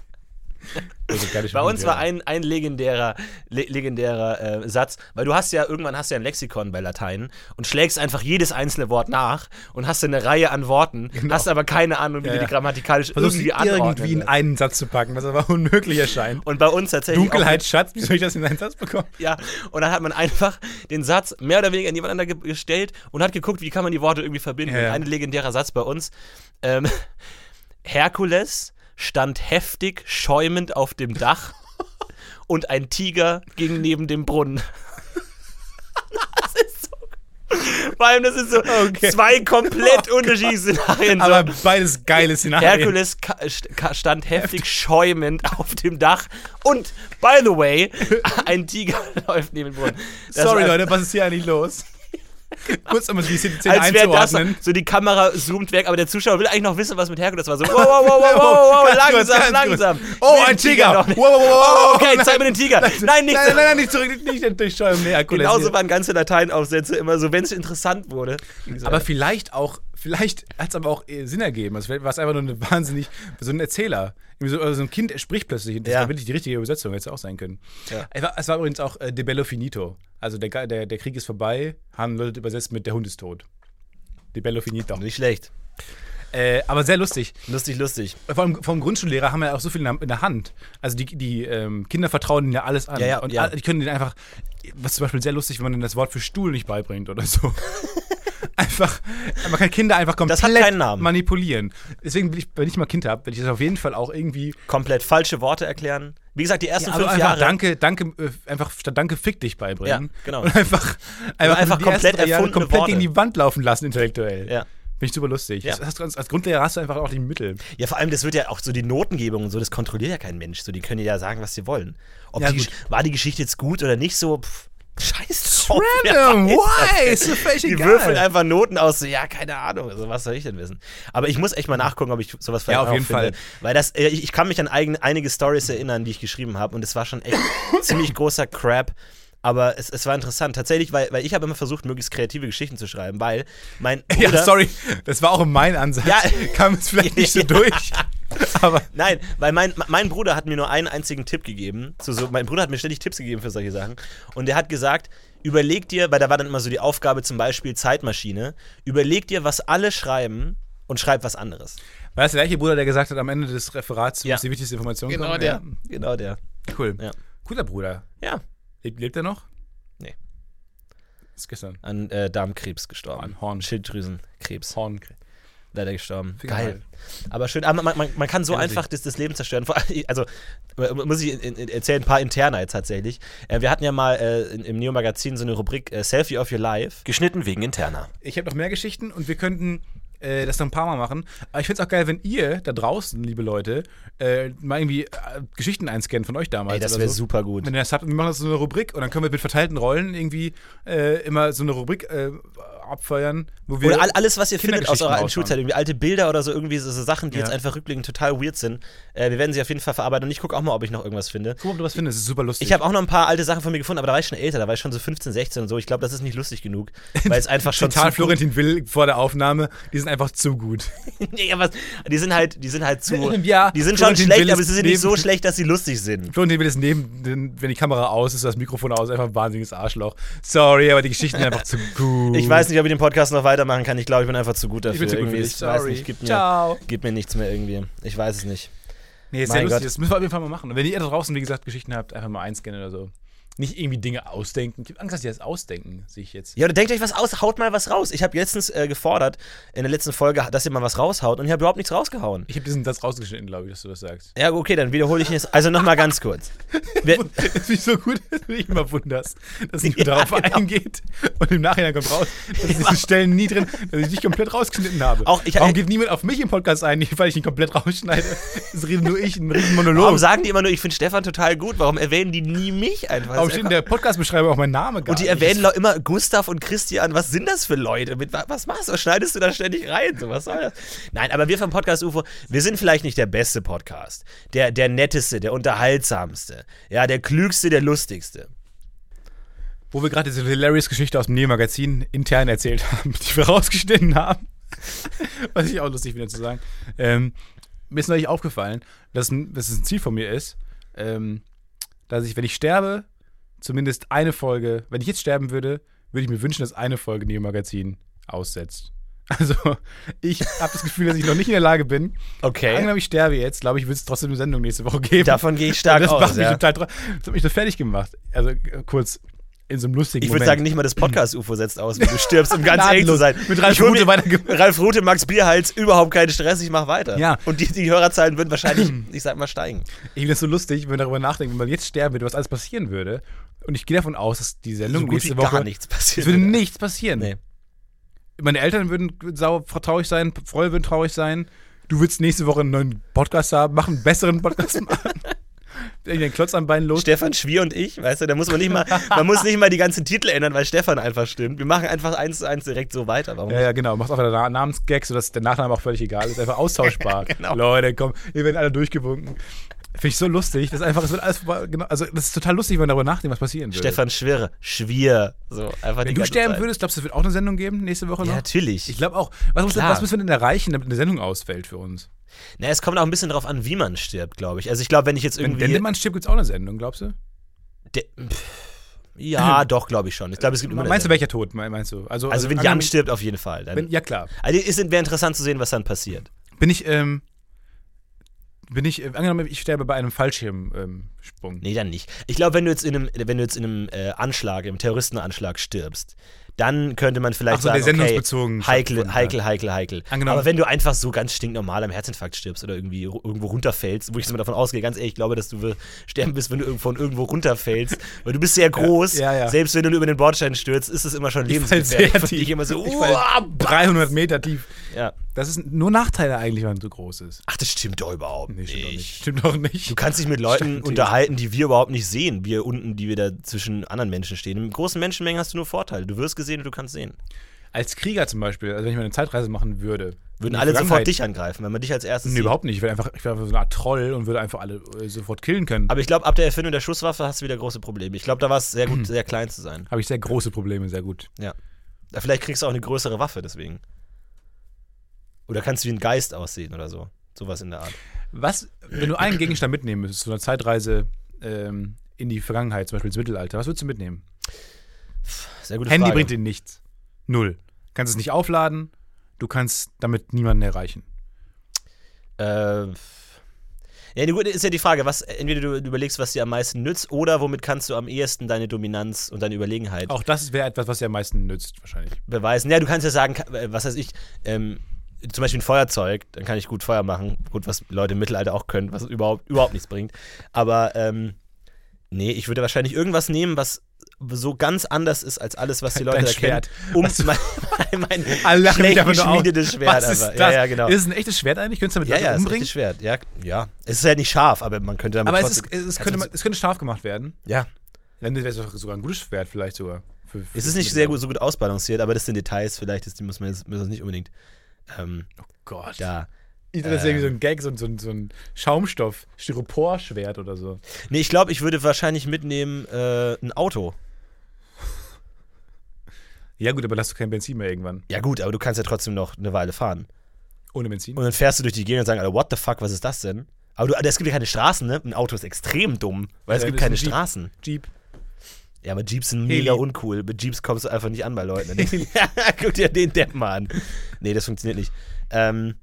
Also, Bei uns war ein, ein legendärer, le legendärer äh, Satz, weil du hast ja irgendwann hast ja ein Lexikon bei Latein und schlägst einfach jedes einzelne Wort nach und hast eine Reihe an Worten, hast aber keine Ahnung, wie Ja, du die grammatikalisch Versuchst irgendwie irgendwie, anordnen irgendwie in einen Satz zu packen, was aber <laughs> unmöglich erscheint. Und bei uns tatsächlich Dunkelheit, Schatz, wie soll ich das in einen Satz bekommen? <laughs> Ja, und dann hat man einfach den Satz mehr oder weniger nebeneinander ge gestellt und hat geguckt, wie kann man die Worte irgendwie verbinden. Ja, ja. Ein legendärer Satz bei uns. Ähm, <laughs> Herkules stand heftig schäumend auf dem Dach und ein Tiger ging neben dem Brunnen. Das ist so. Vor allem, das ist so Okay. zwei komplett unterschiedliche Szenarien. So. Aber beides geile Szenarien. Herkules stand heftig schäumend auf dem Dach und, by the way, <laughs> ein Tiger <laughs> läuft neben dem Brunnen. Das Sorry, Leute, was ist hier eigentlich los? <laughs> Kurz um die Szene Als wäre das so, die Kamera zoomt weg, aber der Zuschauer will eigentlich noch wissen, was mit Herkules war. So, wow, <laughs> wow, wow, wow, wow, wow, Ganz langsam, ganz langsam. Oh, ein Tiger. Wow, wow, wow, Oh, okay, nein. zeig mir den Tiger. Nein, nicht Nein, nein, nein, nicht zurück, nicht durchsteuern. Nee, Herkules Genauso waren ganze Lateinaufsätze immer so, wenn es interessant wurde. Aber vielleicht auch, vielleicht hat es aber auch äh, Sinn ergeben. Also vielleicht war es einfach nur eine wahnsinnig, so ein Erzähler. So, oder so ein Kind spricht plötzlich. Das Ja. war wirklich die richtige Übersetzung, hätte es auch sein können. Ja. Es, war, es war übrigens auch äh, De Bello Finito. Also der, der, der Krieg ist vorbei, haben Leute übersetzt mit Der Hund ist tot. De Bello Finito. nicht schlecht. Äh, aber sehr lustig. Lustig, lustig. Vor allem vom Grundschullehrer haben wir ja auch so viel in der, Hand. Also die, die ähm, Kinder vertrauen ihnen ja alles an. Ja, ja, und ja. die können denen einfach, was zum Beispiel sehr lustig, wenn man ihnen das Wort für Stuhl nicht beibringt oder so. <laughs> einfach, man kann Kinder einfach komplett manipulieren. Deswegen will ich, wenn ich mal Kind habe, will ich das auf jeden Fall auch irgendwie. Komplett falsche Worte erklären. Wie gesagt, die ersten Ja, aber fünf einfach Jahre. Danke, danke, äh, einfach statt Danke fick dich beibringen. Ja, genau. <laughs> Und einfach, einfach, einfach komplett komplett Worte. gegen die Wand laufen lassen, intellektuell. Ja. Finde ich super lustig. Ja. Hast du, als, Grundlehrer hast du einfach auch die Mittel. Ja, vor allem, das wird ja auch so die Notengebung und so, das kontrolliert ja kein Mensch. So, die können ja sagen, was sie wollen. Ob Ja, die, war die Geschichte jetzt gut oder nicht so, pff, scheiß drauf. Random, <laughs> why? Ist völlig Die würfeln einfach Noten aus, so, ja, keine Ahnung, also, was soll ich denn wissen? Aber ich muss echt mal nachgucken, ob ich sowas vielleicht Ja, auf jeden finde. Fall. Weil das, äh, ich, ich kann mich an eigen, einige Stories erinnern, die ich geschrieben habe und es war schon echt <laughs> ziemlich großer Crap. Aber es, es war interessant. Tatsächlich, weil, weil ich habe immer versucht, möglichst kreative Geschichten zu schreiben, weil mein <laughs> Bruder, Ja, sorry, das war auch mein Ansatz. Ja. Kam es vielleicht nicht so durch. <laughs> Aber Nein, weil mein, mein Bruder hat mir nur einen einzigen Tipp gegeben. So, so, mein Bruder hat mir ständig Tipps gegeben für solche Sachen. Und der hat gesagt, überleg dir, weil da war dann immer so die Aufgabe zum Beispiel Zeitmaschine, überleg dir, was alle schreiben und schreib was anderes. war das der gleiche Bruder, der gesagt hat, am Ende des Referats Ja. muss die wichtigste Information Genau kommen? der. Genau der. Ja. Cool. Ja. Cooler Bruder. Ja, Lebt, lebt er noch? Nee. Ist gestern. an äh, Darmkrebs gestorben. An Horn. Schilddrüsenkrebs. Horn. Leider gestorben. Finger Geil. heil. Aber schön, aber man, man, man kann so Ja, einfach das, das Leben zerstören. Vor allem, Also, äh, muss ich in, in, erzählen, ein paar Interna jetzt tatsächlich. Äh, wir hatten ja mal äh, in, im Neo-Magazin so eine Rubrik äh, Selfie of Your Life. Geschnitten wegen Interna. Ich habe noch mehr Geschichten und wir könnten äh, das noch ein paar Mal machen. Aber ich finde es auch geil, wenn ihr da draußen, liebe Leute, äh, mal irgendwie äh, Geschichten einscannen von euch damals. Ey, das wäre so. super gut. Wenn ihr das habt, wir machen das so eine Rubrik und dann können wir mit verteilten Rollen irgendwie äh, immer so eine Rubrik abfeuern, wo wir. Oder all, alles, was ihr findet aus eurer alten. Schulzeit, irgendwie alte Bilder oder so, irgendwie so, so Sachen, die Ja. jetzt einfach rückblickend total weird sind. Äh, wir werden sie auf jeden Fall verarbeiten und ich gucke auch mal, ob ich noch irgendwas finde. Guck mal, ob du was findest, das ist super lustig. Ich habe auch noch ein paar alte Sachen von mir gefunden, aber da war ich schon älter, da war ich schon so 15, 16 und so. Ich glaube, das ist nicht lustig genug, <laughs> weil es einfach schon zu Florentin Will vor der Aufnahme, die sind einfach zu gut. <laughs> nee, aber die sind halt, die sind halt zu, <laughs> Ja, die sind schon schlecht, Will aber ist sie sind nicht so schlecht, dass sie lustig sind. Florentin Will ist neben, den, wenn die Kamera aus ist, das Mikrofon aus, einfach ein wahnsinniges Arschloch. Sorry, aber die Geschichten sind einfach zu gut. Ich weiß nicht, ob ich den Podcast noch weitermachen kann. Ich glaube, ich bin einfach zu gut dafür. Ich bin zu gut irgendwie. Ich weiß nicht, gibt mir, Ciao. gibt mir nichts mehr irgendwie. Ich weiß es nicht. Nee, ist Mein sehr lustig. Gott. Das müssen wir auf jeden Fall mal machen. Und wenn ihr da draußen, wie gesagt, Geschichten habt, einfach mal einscannen oder so. Nicht irgendwie Dinge ausdenken. Ich habe Angst, dass die das ausdenken, sehe ich jetzt. Ja, oder denkt euch was aus, haut mal was raus. Ich habe letztens äh, gefordert, in der letzten Folge, dass ihr mal was raushaut und ich habe überhaupt nichts rausgehauen. Ich habe diesen Satz rausgeschnitten, glaube ich, dass du das sagst. Ja, okay, dann wiederhole ich ihn jetzt. Also nochmal ganz kurz. <laughs> Wir, Das finde ich so gut, <laughs> dass du dich immer wunderst, dass nicht <laughs> nur Ja, darauf genau. eingeht und im Nachhinein kommt raus, dass diese Stellen nie drin, dass ich dich komplett rausgeschnitten habe. Auch ich- Warum geht niemand auf mich im Podcast ein, weil ich ihn komplett rausschneide? Es redet nur ich, ein riesen Monolog. warum sagen die immer nur, ich finde Stefan total gut? Warum erwähnen die nie mich einfach? Warum steht in der Podcast-Beschreibung auch mein Name gar Und die nicht? erwähnen immer Gustav und Christian. Was sind das für Leute? Mit, wa- was machst du? Schneidest du da ständig rein? So, was soll das? Nein, aber wir vom Podcast UFO, wir sind vielleicht nicht der beste Podcast. Der, der netteste, der unterhaltsamste. Ja, der klügste, der lustigste. Wo wir gerade diese hilarious Geschichte aus dem Neo-Magazin intern erzählt haben, <laughs> die wir rausgeschnitten haben. <laughs> Was ich auch lustig finde zu sagen. Ähm, mir ist neulich aufgefallen, dass, dass es ein Ziel von mir ist, ähm, dass ich, wenn ich sterbe, zumindest eine Folge, wenn ich jetzt sterben würde, würde ich mir wünschen, dass eine Folge Neo-Magazin aussetzt. <laughs> Also, ich habe das Gefühl, dass ich noch nicht in der Lage bin. Okay. Angenommen, ich sterbe jetzt, glaube ich, wird es trotzdem eine Sendung nächste Woche geben. Davon gehe ich stark das aus. macht mich Ja. total, das hat mich so fertig gemacht. Also äh, kurz in so einem lustigen Ich würde sagen, nicht mal das Podcast-UFO setzt aus, wenn du stirbst, um <laughs> ganz ehrlich zu sein. Mit Ralf Rute. Ralf Rute, Max Bierhals, überhaupt keinen Stress, ich mach weiter. Ja. Und die, die Hörerzahlen würden wahrscheinlich, ich sag mal, steigen. Ich finde das so lustig, wenn wir darüber nachdenken, wenn man jetzt sterben würde, was alles passieren würde. Und ich gehe davon aus, dass die Sendung So gut wie nächste Woche. gar nichts passiert. Es würde nichts passieren. Nee. Meine Eltern würden sauer traurig sein, Freunde würden traurig sein. Du würdest nächste Woche einen neuen Podcast haben, machen, einen besseren Podcast <laughs> machen. Irgendeinen Klotz am Bein los. Stefan Schwier und ich, weißt du, da muss man nicht mal, man muss nicht mal die ganzen Titel ändern, weil Stefan einfach stimmt. Wir machen einfach eins zu eins direkt so weiter. Warum Ja, ja, genau. Machst einfach einen Namensgag, sodass der Nachname auch völlig egal ist. Einfach austauschbar. <laughs> Genau. Leute, komm, ihr werdet alle durchgewunken. Finde ich so lustig. Das ist einfach, es wird alles vorbei- genau, also das ist total lustig, wenn man darüber nachdenkt, was passieren würde. Stefan Schwirre, Schwier, so einfach wenn du sterben Zeit. würdest, glaubst du, es wird auch eine Sendung geben nächste Woche Ja, noch? natürlich. Ich glaube auch. Was, muss, was müssen wir denn erreichen, damit eine Sendung ausfällt für uns? Na, es kommt auch ein bisschen drauf an, wie man stirbt, glaube ich. Also ich glaube, wenn ich jetzt Wenn irgendwie. Dendemann stirbt, gibt es auch eine Sendung, glaubst du? De- ja, <clears throat> doch, glaube ich schon. Ich glaube, es gibt immer Meinst du, welcher Tod, me- meinst du? Also, Also wenn Jan stirbt, auf jeden Fall. Dann, Wenn, ja, klar. also es wäre interessant zu sehen, was dann passiert. Bin ich, ähm, bin ich, äh, angenommen, ich sterbe bei einem Fallschirmsprung. Ähm. Nee, dann nicht. Ich glaube, wenn du jetzt in einem, wenn du jetzt in einem äh, Anschlag, im Terroristenanschlag stirbst, dann könnte man vielleicht Ach so, der sagen, okay, sendungsbezogen heikel, heikel, heikel, heikel. Angenommen- Aber wenn du einfach so ganz stinknormal am Herzinfarkt stirbst oder irgendwie irgendwo runterfällst, wo ich so mal davon ausgehe, ganz ehrlich, ich glaube, dass du sterben wirst, wenn du irgendwo von irgendwo runterfällst, <laughs> weil du bist sehr groß. ja, ja. Selbst wenn du über den Bordstein stürzt, ist es immer schon Ich lebensgefährlich. tief. dich immer so, Ich uah, 300 Meter tief. ja. Das ist nur Nachteile eigentlich, wenn man so groß ist. Ach, das stimmt doch überhaupt Nee, stimmt doch nicht. Stimmt doch nicht. Du kannst dich mit Leuten Stimmt unterhalten, die wir überhaupt nicht sehen. Wir unten, die wir da zwischen anderen Menschen stehen. In großen Menschenmengen hast du nur Vorteile. Du wirst gesehen und du kannst sehen. Als Krieger zum Beispiel, also wenn ich mal eine Zeitreise machen würde, Würden alle sofort dich angreifen, wenn man dich als erstes Nee, sieht. überhaupt nicht. Ich wäre einfach, ich wäre einfach so eine Art Troll und würde einfach alle äh, sofort killen können. Aber ich glaube, ab der Erfindung der Schusswaffe hast du wieder große Probleme. Ich glaube, da war es sehr gut, <clears throat> sehr klein zu sein. Habe ich sehr große Probleme, sehr gut. Ja. Da Vielleicht kriegst du auch eine größere Waffe deswegen. Oder kannst du wie ein Geist aussehen oder so. Sowas in der Art. Was, wenn du einen Gegenstand mitnehmen müsstest, so eine Zeitreise ähm, in die Vergangenheit, zum Beispiel ins Mittelalter, was würdest du mitnehmen? Sehr gute Handy Frage. bringt dir nichts. Null. Kannst es nicht aufladen, du kannst damit niemanden erreichen. Äh, ja, die ist ja die Frage, was entweder du überlegst, was dir am meisten nützt, oder womit kannst du am ehesten deine Dominanz und deine Überlegenheit Auch das wäre etwas, was dir am meisten nützt, wahrscheinlich. beweisen. Ja, du kannst ja sagen, äh, was weiß ich, ähm, zum Beispiel ein Feuerzeug, dann kann ich gut Feuer machen. Gut, was Leute im Mittelalter auch können, was überhaupt, überhaupt nichts bringt. Aber ähm, nee, ich würde wahrscheinlich irgendwas nehmen, was, so ganz anders ist als alles, was die Dein Leute da Schwert. kennen. Um mein, mein <laughs> lachen mich schlecht geschmiedetes Schwert. Was ist das? Ja, ja, genau. Ist es ein echtes Schwert eigentlich? Könntest du damit Ja, Leute ja, ist ein umbringen? echtes Schwert. Ja, ja. Es ist ja nicht scharf, aber man könnte damit Aber es, ist, es, könnte, man- es könnte scharf gemacht werden. ja, Dann wäre es sogar ein gutes Schwert vielleicht sogar. Für, für es ist nicht sehr gut, so gut ausbalanciert, aber das sind Details vielleicht, das, die muss man jetzt muss man nicht unbedingt ähm, Gott. da. Ich dachte, das ist irgendwie so Ähm. ein Gag, so, ein- so, ein- so ein Schaumstoff, Styropor-Schwert oder so. Nee, ich glaube, ich würde wahrscheinlich mitnehmen äh, ein Auto. Ja gut, aber dann hast du kein Benzin mehr irgendwann. Ja gut, aber du kannst ja trotzdem noch eine Weile fahren. Ohne Benzin. Und dann fährst du durch die Gegend und sagst, Alter, what the fuck, was ist das denn? Aber du, es gibt ja keine Straßen, ne? Ein Auto ist extrem dumm, weil es Ja, gibt keine ein Jeep. Straßen. Jeep. Ja, aber Jeeps sind mega uncool. Mit Jeeps kommst du einfach nicht an bei Leuten. Ne? <laughs> <laughs> Guck dir den Depp mal an. Nee, das funktioniert nicht. Ähm,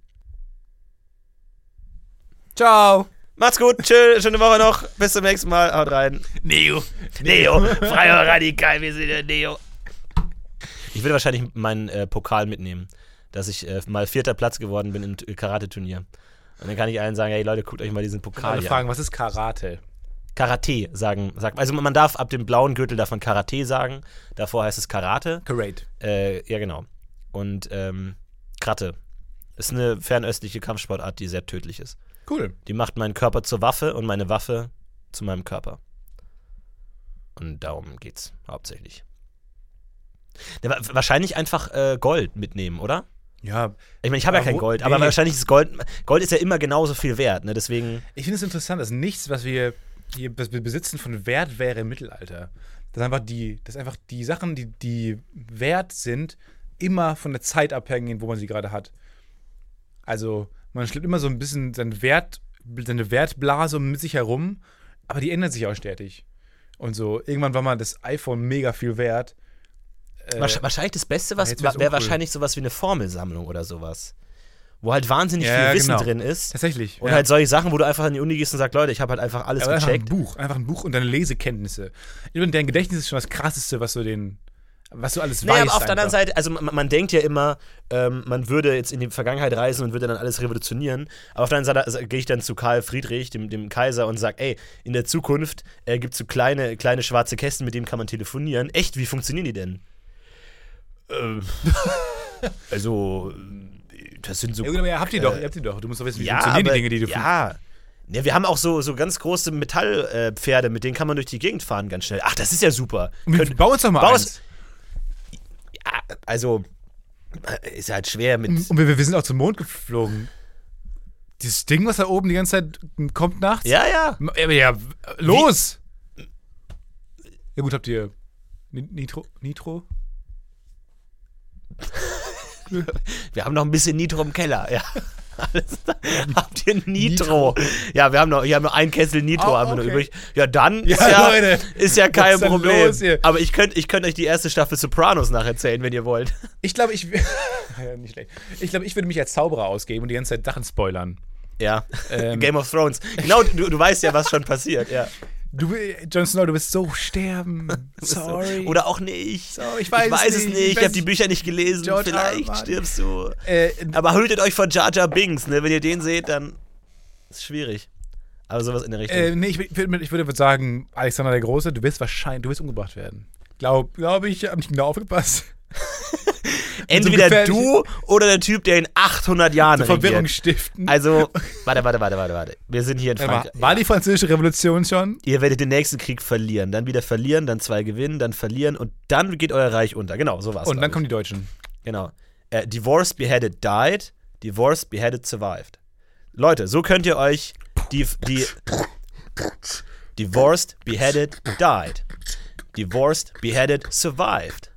Ciao. macht's gut, chill, schöne Woche noch. Bis zum nächsten Mal. Haut rein. Neo. Neo. Freier Radikal, wir sind der Neo. Ich würde wahrscheinlich meinen äh, Pokal mitnehmen, dass ich äh, mal vierter Platz geworden bin im Karate-Turnier. Und dann kann ich allen sagen, hey Leute, guckt euch mal diesen Pokal Alle hier fragen, was ist Karate? Karate sagen, sagt, also man darf ab dem blauen Gürtel darf man Karate sagen. Davor heißt es Karate. Karate. Äh, ja, genau. Und ähm, Kratte ist eine fernöstliche Kampfsportart, die sehr tödlich ist. Cool. Die macht meinen Körper zur Waffe und meine Waffe zu meinem Körper. Und darum geht's hauptsächlich. Ja, wa- wahrscheinlich einfach äh, Gold mitnehmen, oder? Ja, Ich meine, ich habe ja kein Gold, aber nee. wahrscheinlich ist Gold. Gold ist ja immer genauso viel wert, ne? Deswegen. ich finde es interessant, dass nichts, was wir hier was wir besitzen, von Wert wäre im Mittelalter. Das ist einfach die, das ist einfach die Sachen, die, die wert sind, immer von der Zeit abhängen, wo man sie gerade hat. Also, man schleppt immer so ein bisschen seinen Wert, seine Wertblase mit sich herum, aber die ändert sich auch stetig. Und so, irgendwann war mal das iPhone mega viel wert. Äh, Wahrsch- wahrscheinlich das Beste, was wäre uncool. wahrscheinlich sowas wie eine Formelsammlung oder sowas. Wo halt wahnsinnig Ja, viel Wissen genau. drin ist. tatsächlich. Und ja. halt solche Sachen, wo du einfach in die Uni gehst und sagst, Leute, ich habe halt einfach alles Aber einfach ein gecheckt. Buch, einfach ein Buch und deine Lesekenntnisse. Ich meine, dein Gedächtnis ist schon das krasseste, was du den, was du alles Naja, weißt. aber auf der anderen. Seite, also man, man denkt ja immer, ähm, man würde jetzt in die Vergangenheit reisen und würde dann alles revolutionieren. Aber auf der anderen Seite also, gehe ich dann zu Karl Friedrich, dem, dem Kaiser, und sage, ey, in der Zukunft äh, gibt es so kleine, kleine schwarze Kästen, mit denen kann man telefonieren. Echt, wie funktionieren die denn? Ähm, also, äh, das sind so Ja, gut, aber ihr habt die doch, ihr habt die doch. Du musst doch wissen, wie ja, funktionieren aber, die Dinge, die du Ja. Ja, wir haben auch so, so ganz große Metallpferde, äh, mit denen kann man durch die Gegend fahren ganz schnell. Ach, das ist ja super. Könnt- Bau uns doch mal eins. ja, also, äh, ist halt schwer mit. Und wir, wir sind auch zum Mond geflogen. Dieses Ding, was da oben die ganze Zeit kommt nachts? Ja, ja. Aber ja, los! Ja gut, habt ihr Ni- Nitro? Nitro? <laughs> Wir haben noch ein bisschen Nitro im Keller, ja. <laughs> <laughs> Habt ihr Nitro? Ja, wir haben noch, wir haben noch einen Kessel Nitro Oh, haben wir noch übrig. Ja, dann Ja, ist, ja, Leute, ist ja kein Problem. Aber ich könnte ich könnt euch die erste Staffel Sopranos nacherzählen, wenn ihr wollt. Ich glaube, ich. ja, nicht schlecht. Ich glaube, ich würde mich als Zauberer ausgeben und die ganze Zeit Sachen spoilern. Ja. Ähm. Game of Thrones. Genau, du, du weißt ja, was schon passiert, ja. Du, Jon Snow, du wirst so sterben. <laughs> Sorry. Oder auch nicht. So, ich weiß es es nicht. Ich Ich habe weiß- die Bücher nicht gelesen. George. Vielleicht stirbst du. äh, Aber hütet euch vor Jar Jar Binks, ne? Wenn ihr den seht, dann ist schwierig. Aber sowas in der Richtung. äh, nee, ich, ich, würde, ich würde sagen, Alexander der Große, du wirst wahrscheinlich, du wirst umgebracht werden. Glaube glaub ich, habe nicht genau aufgepasst. <laughs> Entweder gefährlich- du oder der Typ, der in 800 Jahren Verwirrung regiert. stiften. Also, warte, warte, warte, warte, warte. Wir sind hier in Frankreich. war die französische Revolution schon? Ihr werdet den nächsten Krieg verlieren, dann wieder verlieren, dann zwei gewinnen, dann verlieren und dann geht euer Reich unter. Genau, so war's. Und dann kommen die Deutschen. Genau. Äh, divorced, beheaded, died. Divorced, beheaded, survived. Leute, so könnt ihr euch die, die Divorced, beheaded, died. Divorced, beheaded, survived.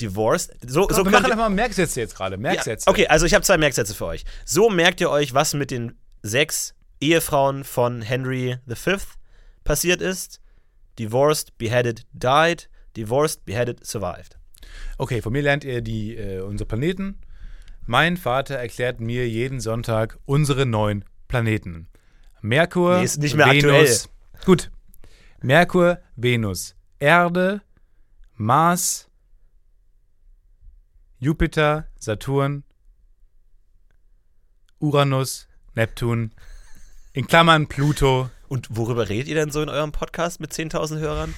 Divorced, so, so wir machen einfach mal Merksätze jetzt gerade. ja, Merksätze. Okay, also ich habe zwei Merksätze für euch. So merkt ihr euch, was mit den sechs Ehefrauen von Henry V passiert ist. Divorced, beheaded, died. Divorced, beheaded, survived. Okay, von mir lernt ihr die, äh, unsere Planeten. Mein Vater erklärt mir jeden Sonntag unsere neun Planeten. Merkur, Nee, ist nicht mehr Venus. Gut. Merkur, Venus, Erde, Mars, Jupiter, Saturn, Uranus, Neptun, in Klammern Pluto. Und worüber redet ihr denn so in eurem Podcast mit 10.000 Hörern?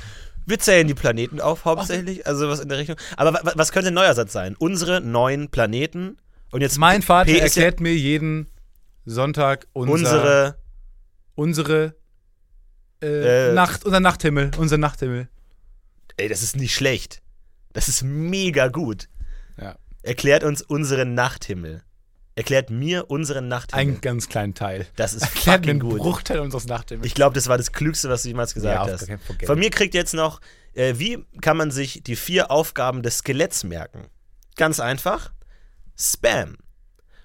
Wir zählen die Planeten auf, hauptsächlich. Also was in der Richtung. Aber wa- wa- was könnte ein neuer Satz sein? Unsere neuen Planeten. Und jetzt Mein Vater P ja erklärt mir jeden Sonntag unser, unsere. unsere äh, Äh, Nacht, unser Nachthimmel, unser Nachthimmel. Ey, das ist nicht schlecht. Das ist mega gut. Ja. Erklärt uns unseren Nachthimmel. Erklärt mir unseren Nachthimmel. Einen ganz kleinen Teil. das ist Erklärt fucking gut. Bruchteil unseres Nachthimmels. Ich glaube, das war das Klügste, was du jemals gesagt Ja, hast. Von mir kriegt jetzt noch, äh, wie kann man sich die vier Aufgaben des Skeletts merken? Ganz einfach. Spam.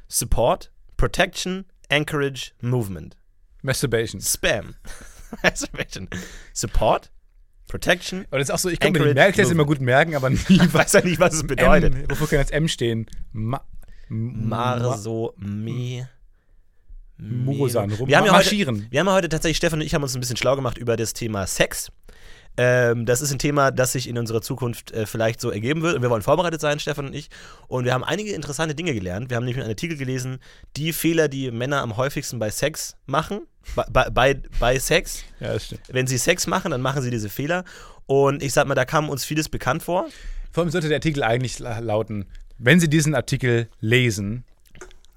Support, Protection, Anchorage, Movement. Masturbation. Spam. <laughs> Masturbation. Support, Protection. Und das ist auch so, ich kann mir die Merkteste immer gut merken, aber <laughs> nie weiß ja nicht, was es bedeutet. M, wofür kann das M stehen? Ma Marso, me. Murosan. Rum, Wir haben, ja heute, marschieren. wir haben ja heute tatsächlich, Stefan und ich haben uns ein bisschen schlau gemacht über das Thema Sex. Ähm, das ist ein Thema, das sich in unserer Zukunft äh, vielleicht so ergeben wird. Und wir wollen vorbereitet sein, Stefan und ich. Und wir haben einige interessante Dinge gelernt. Wir haben nämlich einen Artikel gelesen, die Fehler, die Männer am häufigsten bei Sex machen. Bei, bei, bei, Sex. Ja, das stimmt. Wenn sie Sex machen, dann machen sie diese Fehler. Und ich sag mal, da kam uns vieles bekannt vor. Vor allem sollte der Artikel eigentlich la- lauten, wenn Sie diesen Artikel lesen,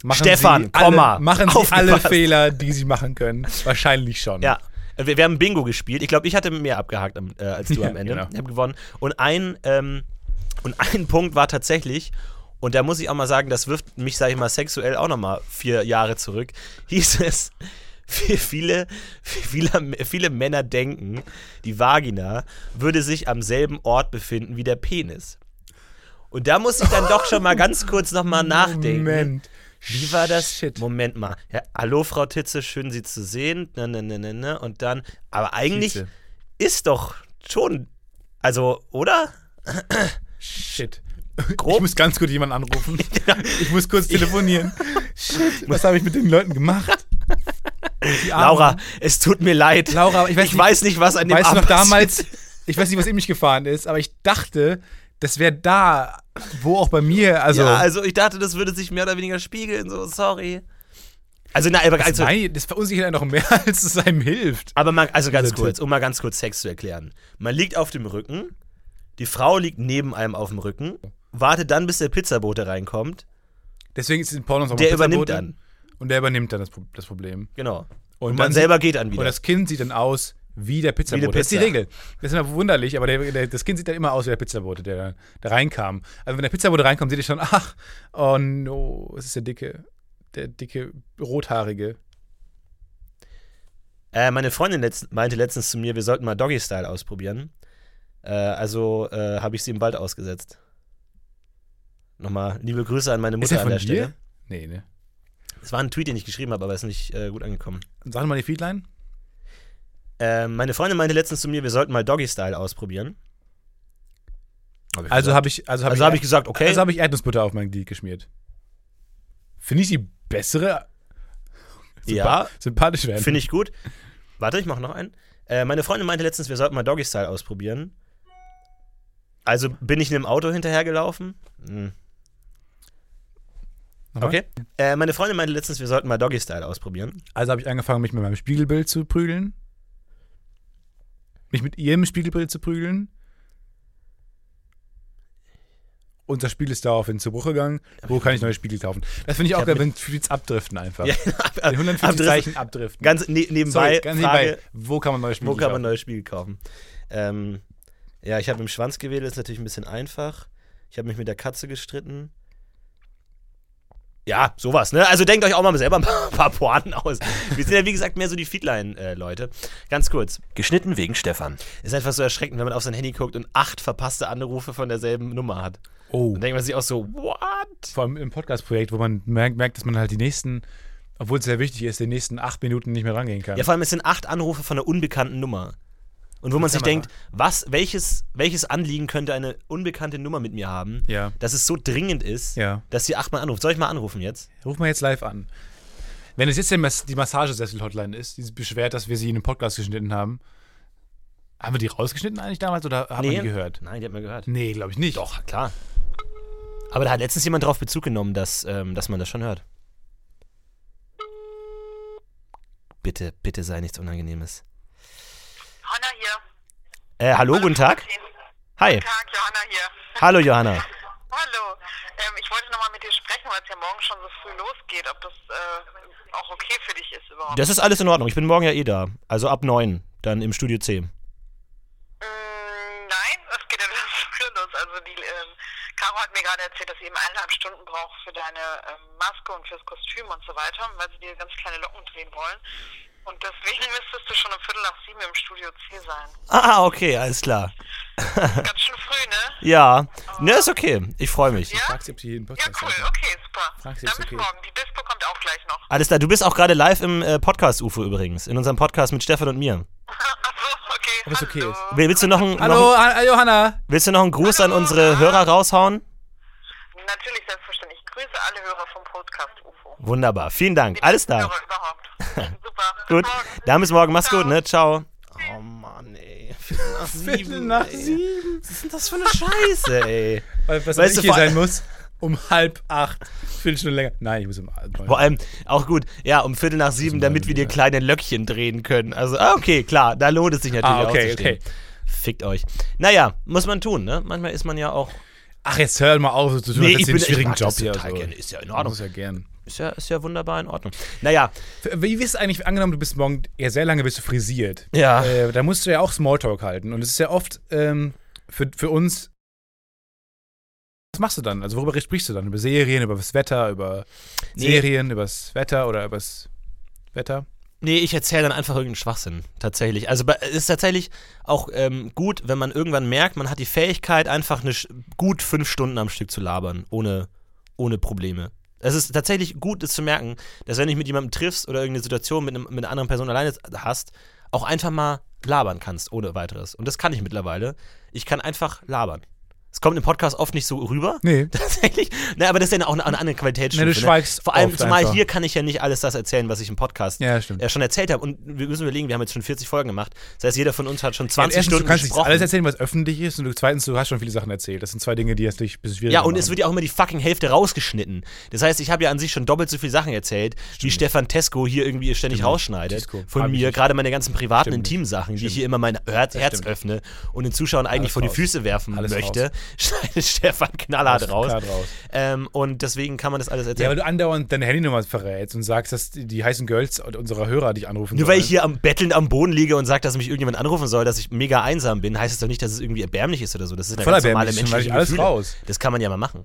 machen Stefan, Sie alle, Komma, machen Sie alle. Fehler, die Sie machen können. <laughs> Wahrscheinlich schon. Ja. Wir, wir haben Bingo gespielt. Ich glaube, ich hatte mehr abgehakt am, äh, als du <laughs> Ja, am Ende. genau. Ich habe gewonnen. Und ein, ähm, und ein <laughs> Punkt war tatsächlich, und da muss ich auch mal sagen, das wirft mich, sage ich mal, sexuell auch nochmal vier Jahre zurück, <laughs> hieß es, wie viele, viele, viele Männer denken, die Vagina würde sich am selben Ort befinden wie der Penis. Und da muss ich dann doch schon mal ganz kurz nochmal nachdenken. Moment. Wie war das? Shit. Moment mal. Ja, hallo, Frau Titze, schön Sie zu sehen. Ne, ne, ne, ne, ne. Und dann, aber eigentlich Tietze. ist doch schon, also, oder? Shit. Grob? Ich muss ganz kurz jemanden anrufen. <laughs> Ich muss kurz telefonieren. Shit, was habe ich mit den Leuten gemacht? Laura, es tut mir leid. Laura, ich weiß ich nicht- weiß nicht, was an dem weißt du noch damals, passiert. ich weiß nicht, was in mich gefahren ist, aber ich dachte, das wäre da, wo auch bei mir, also, ja, also ich dachte, das würde sich mehr oder weniger spiegeln, so, sorry. Also, na, aber, das, also, mein, das verunsichert einen noch mehr, <laughs> als es einem hilft. aber mal, also ganz kurz, um mal ganz kurz Sex zu erklären. Man liegt auf dem Rücken, die Frau liegt neben einem auf dem Rücken, wartet dann, bis der Pizzabote reinkommt, Deswegen ist es in Pornos auch der übernimmt dann. Und der übernimmt dann das, das Problem. Genau. Und Und, man selber geht dann wieder. Und das Kind sieht dann aus wie der Pizzabote. Wie Das ist die Pizza. Regel. Das ist immer wunderlich, aber der, der, das Kind sieht dann immer aus wie der Pizzabote, der da reinkam. Also wenn der Pizzabote reinkommt, seht ihr schon, ach, oh no, es ist der dicke, der dicke, rothaarige. Äh, meine Freundin letzt, meinte letztens zu mir, wir sollten mal Doggy-Style ausprobieren. Äh, also äh, habe ich sie im Wald ausgesetzt. Nochmal liebe Grüße an meine Mutter er an von der dir? Stelle. Nee, ne. Es war ein Tweet, den ich geschrieben habe, aber ist nicht äh, gut angekommen. Sag mal die Feedline. Äh, meine Freundin meinte letztens zu mir, wir sollten mal Doggy-Style ausprobieren. Hab ich Also habe ich, also habe also ich, hab ich gesagt, okay. also habe ich Erdnussbutter auf mein Glied geschmiert. Finde ich die bessere? ja, Sympathisch werden. finde ich gut. Warte, ich mache noch einen. Äh, meine Freundin meinte letztens, wir sollten mal Doggy-Style ausprobieren. Also bin ich in einem Auto hinterhergelaufen. Hm. Okay. Äh, meine Freundin meinte letztens, wir sollten mal Doggy-Style ausprobieren. Also habe ich angefangen, mich mit meinem Spiegelbild zu prügeln. Mich mit ihrem Spiegelbild zu prügeln. Unser Spiel ist daraufhin zu Bruch gegangen. Wo kann ich neue Spiegel kaufen? Das finde ich auch geil, wenn Tweets abdriften einfach. Ja, In 150 abdriften. Zeichen abdriften. Ganz ne nebenbei, Sorry, ganz Frage, nebenbei. Wo kann man neue Spiegel wo kann man kaufen? neue Spiegel kaufen? Ähm, ja, ich habe im Schwanz gewählt, ist natürlich ein bisschen einfach. Ich habe mich mit der Katze gestritten. Ja, sowas, ne? Also denkt euch auch mal selber ein paar, <laughs> paar Pointen aus. Wir sind ja, wie gesagt, mehr so die Feedline-Leute. Ganz kurz. Geschnitten wegen Stefan. Ist einfach so erschreckend, wenn man auf sein Handy guckt und acht verpasste Anrufe von derselben Nummer hat. Oh. Dann denkt man sich auch so, what? Vor allem im Podcast-Projekt, wo man merkt, merkt, dass man halt die nächsten, obwohl es sehr wichtig ist, die nächsten acht Minuten nicht mehr rangehen kann. Ja, vor allem, es sind acht Anrufe von einer unbekannten Nummer. Und wo man sich denkt, was, welches, welches Anliegen könnte eine unbekannte Nummer mit mir haben, Ja. dass es so dringend ist, Ja. dass sie achtmal anruft. Soll ich mal anrufen jetzt? Ruf mal jetzt live an. Wenn es jetzt die Massagesessel-Hotline ist, die sich beschwert, dass wir sie in einem Podcast geschnitten haben. Haben wir die rausgeschnitten eigentlich damals oder haben wir die gehört? Nein, die hat man gehört. Nee, glaube ich nicht. Doch, klar. Aber da hat letztens jemand drauf Bezug genommen, dass, ähm, dass man das schon hört. Bitte, bitte sei nichts Unangenehmes. Hanna hier. Äh, hallo, guten Tag. Hi. Guten Tag, Johanna hier. Hallo, Johanna. <laughs> Hallo. Ähm, ich wollte nochmal mit dir sprechen, weil es ja morgen schon so früh losgeht, ob das äh, auch okay für dich ist überhaupt. Das ist alles in Ordnung. Ich bin morgen ja eh da. Also ab 9, dann im Studio C. Mm, nein, es geht ja <laughs> dann früher los. Also die ähm, Caro hat mir gerade erzählt, dass sie eben eineinhalb Stunden braucht für deine ähm, Maske und fürs Kostüm und so weiter, weil sie dir ganz kleine Locken drehen wollen. Und deswegen müsstest du schon um Viertel nach sieben im Studio C sein. Ah, okay, alles klar. <laughs> Ganz schön früh, ne? Ja. Ne, ist okay. Ich freue mich. Ja? Frag sie, ob sie jeden Ja, Podcast cool. hört. Okay, super. Frag sie, Dann ist bis okay. morgen. Die Dispo kommt auch gleich noch. Alles klar. Du bist auch gerade live im äh, Podcast UFO übrigens. In unserem Podcast mit Stefan und mir. <laughs> Achso, okay. Ob es okay ist. Will- Willst du noch, ein, noch, Hallo, ein- Ha- Johanna. willst du noch einen Gruß an Hallo. unsere Hörer raushauen? Natürlich, selbstverständlich. Ich grüße alle Hörer vom Podcast UFO. Wunderbar. Vielen Dank. Alles überhaupt. <laughs> Super. Gut. Dann bis morgen. Mach's Ciao. gut, ne? Ciao. Oh Mann, ey. Viertel nach Viertel nach sieben. Was ist denn das für eine Scheiße, ey? <laughs> Weil, was Weißt ich du, hier sein muss, um halb acht. Viertelstunde länger. Nein, ich muss um neun. Vor allem auch gut, ja, um Viertel nach sieben, damit wir dir kleine Löckchen drehen können. Also, ah, okay, klar, da lohnt es sich natürlich Ah, okay, okay. Fickt euch. Naja, muss man tun, ne? Manchmal ist man ja auch. Ach, jetzt hör mal auf, so zu tun, Nee, ich bin- einen ich schwierigen mag Job das hier. total so. gerne. Ist ja in Ich Ordnung. muss ja gern. Ist ja, ist ja wunderbar in Ordnung. Naja, Wie ist eigentlich, angenommen, du bist morgen, ja sehr lange bist du frisiert. Ja. Äh, da musst du ja auch Smalltalk halten. Und es ist ja oft ähm, für, für uns. Was machst du dann? Also worüber sprichst du dann? Über Serien, über das Wetter, über Nee. Serien, über das Wetter oder über das Wetter? Nee, ich erzähle dann einfach irgendeinen Schwachsinn, tatsächlich. Also es ist tatsächlich auch ähm, gut, wenn man irgendwann merkt, man hat die Fähigkeit, einfach eine, gut fünf Stunden am Stück zu labern, ohne, ohne Probleme. Es ist tatsächlich gut, das zu merken, dass wenn du dich mit jemandem triffst oder irgendeine Situation mit, einem, mit einer anderen Person alleine hast, auch einfach mal labern kannst, ohne weiteres. Und das kann ich mittlerweile. Ich kann einfach labern. Es kommt im Podcast oft nicht so rüber. Nee. <laughs> Tatsächlich. Ne, aber das ist ja auch eine, eine andere Qualitätsstufe. Nee, du schweigst Vor allem, zumal einfach. hier kann ich ja nicht alles das erzählen, was ich im Podcast Ja, stimmt. äh, schon erzählt habe. Und wir müssen überlegen, wir haben jetzt schon 40 Folgen gemacht. Das heißt, jeder von uns hat schon Ja, 20 erstens, Stunden du kannst nicht alles erzählen, was öffentlich ist. Und du, zweitens, du hast schon viele Sachen erzählt. Das sind zwei Dinge, die jetzt bisschen schwierig ja, und es wird ja auch immer die fucking Hälfte rausgeschnitten. Das heißt, ich habe ja an sich schon doppelt so viele Sachen erzählt, wie Stefan Tesco hier irgendwie ständig Stimmt. rausschneidet. Tesco. Von Hab mir, gerade meine ganzen privaten, Stimmt intimen Sachen, die ich Stimmt. hier immer mein Herz, stimmt. öffne und den Zuschauern eigentlich Alles vor die. Füße werfen möchte, <laughs> schneidet Stefan knallhart raus. Raus. Ähm, und deswegen kann man das alles Ja, erzählen. weil du andauernd deine Handynummer verrätst und sagst, dass die, heißen Girls unserer Hörer dich anrufen Nur weil sollen. ich hier am bettelnd am Boden liege und sage, dass mich irgendjemand anrufen soll, dass ich mega einsam bin, heißt es doch nicht, dass es irgendwie erbärmlich ist oder so. Das ist eine Voll ganz normale menschliche weil ich alles Gefühle. raus. Das kann man ja mal machen.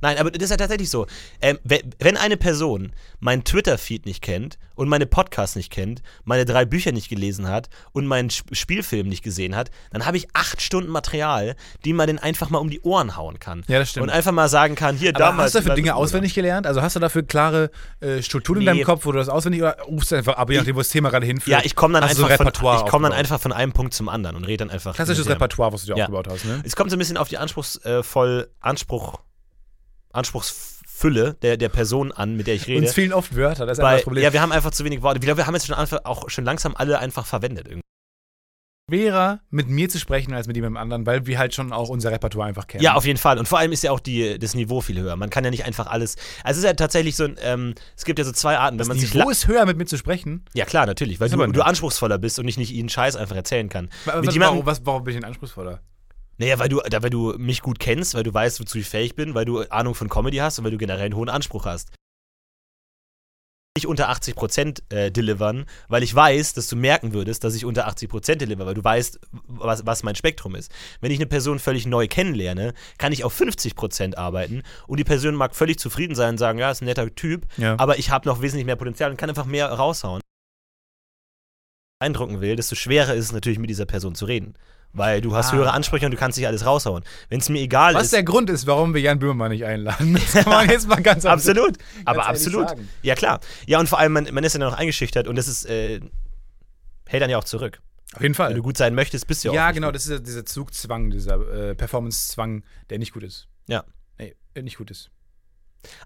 Nein, aber das ist ja tatsächlich so. Ähm, we- wenn eine Person meinen Twitter-Feed nicht kennt und meine Podcasts nicht kennt, meine drei Bücher nicht gelesen hat und meinen Sp Spielfilm nicht gesehen hat, dann habe ich acht Stunden Material, die man den einfach mal um die Ohren hauen kann. Ja, das stimmt. Und einfach mal sagen kann, hier Aber damals. hast du dafür Dinge auswendig gelernt? Also hast du dafür klare äh, Strukturen in Nee. deinem Kopf, wo du das auswendig oder rufst du einfach ab, je nachdem, wo das Thema gerade hinführt? Ja, ich komme dann, so komm dann einfach von einem Punkt zum anderen und rede dann einfach. Klassisches. Repertoire, was du dir Ja. aufgebaut hast, ne? Es kommt so ein bisschen auf die anspruchsvoll, Anspruch, Anspruchsfülle der, der Person an, mit der ich rede. Uns fehlen oft Wörter, das ist einfach Weil, das Problem. ja, wir haben einfach zu wenig Worte. Ich glaube, wir haben jetzt schon einfach auch schon langsam alle einfach verwendet. Irgendwie. Schwerer, mit mir zu sprechen, als mit jemandem anderen, weil wir halt schon auch unser Repertoire einfach kennen. Ja, auf jeden Fall. Und vor allem ist ja auch die, das Niveau viel höher. Man kann ja nicht einfach alles. Also es ist ja tatsächlich so ein, ähm, es gibt ja so zwei Arten, wenn das man sich. Niveau la- ist höher, mit mir zu sprechen. Ja, klar, natürlich, weil du, du anspruchsvoller bist und nicht, nicht ihnen Scheiß einfach erzählen kann. Aber Mit was, jemandem, warum, was, warum bin ich denn anspruchsvoller? Naja, weil du, weil du mich gut kennst, weil du weißt, wozu ich fähig bin, weil du Ahnung von Comedy hast und weil du generell einen hohen Anspruch hast. Nicht unter 80% äh, delivern, weil ich weiß, dass du merken würdest, dass ich unter 80% deliver, weil du weißt, was, was mein Spektrum ist. Wenn ich eine Person völlig neu kennenlerne, kann ich auf 50% arbeiten und die Person mag völlig zufrieden sein und sagen, ja, ist ein netter Typ, Ja. aber ich habe noch wesentlich mehr Potenzial und kann einfach mehr raushauen. Eindrucken will, desto schwerer ist es natürlich, mit dieser Person zu reden. Weil du hast Ah. höhere Ansprüche und du kannst nicht alles raushauen. Wenn es mir egal Was ist. der Grund ist, warum wir Jan Böhmermann nicht einladen. Das kann man jetzt mal ganz <laughs> absolut, <laughs> aber ehrlich absolut. sagen. Ja, klar. Ja, und vor allem, man, man ist ja noch eingeschüchtert und das ist, äh, hält dann ja auch zurück. Auf jeden Fall. Wenn du gut sein möchtest, bist du ja ja, auch. nicht genau, gut. das ist ja dieser Zugzwang, dieser äh, Performance-Zwang, der nicht gut ist. Ja. Nee, nicht gut ist.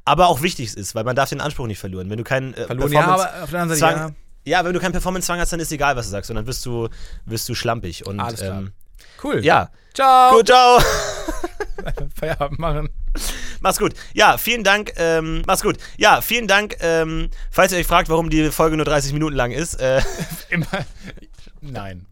Aber auch wichtig ist, weil man darf den Anspruch nicht verlieren. Wenn du keinen äh, Verloren, ja, aber auf der anderen Seite, Zwang, ja, wenn du keinen Performance-Zwang hast, dann ist egal, was du sagst, sondern wirst du, wirst du schlampig. Und, Alles klar. Ähm, ja. Cool. ja. Ciao. Gut, ciao. <laughs> <laughs> Feierabend machen. Mach's gut. Ja, vielen Dank. Ähm, mach's gut. Ja, vielen Dank. Ähm, falls ihr euch fragt, warum die Folge nur 30 Minuten lang ist, äh, <laughs> Immer. Nein.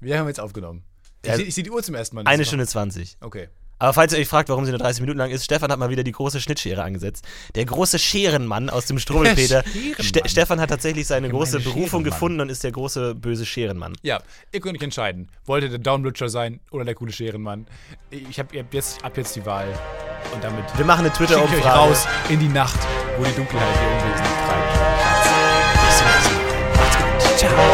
Wir haben jetzt aufgenommen. Ich, Ja, seh- sehe die Uhr zum ersten Mal. Eine Stunde 20. Okay. Aber falls ihr euch fragt, warum sie nur 30 Minuten lang ist, Stefan hat mal wieder die große Schnittschere angesetzt. Der große Scherenmann aus dem Strubbelpeter. Ste Stefan hat tatsächlich seine große Berufung gefunden und ist der große böse Scherenmann. Ja, ihr könnt euch entscheiden. Wollt ihr der Downlutscher sein oder der coole Scherenmann? Ich habe jetzt, ab jetzt die Wahl. Und damit Wir machen eine Twitter-Umfrage. raus in die Nacht, wo die Dunkelheit ihr Unwesen treibt. Bis zum nächsten Mal. Macht's gut. Ciao.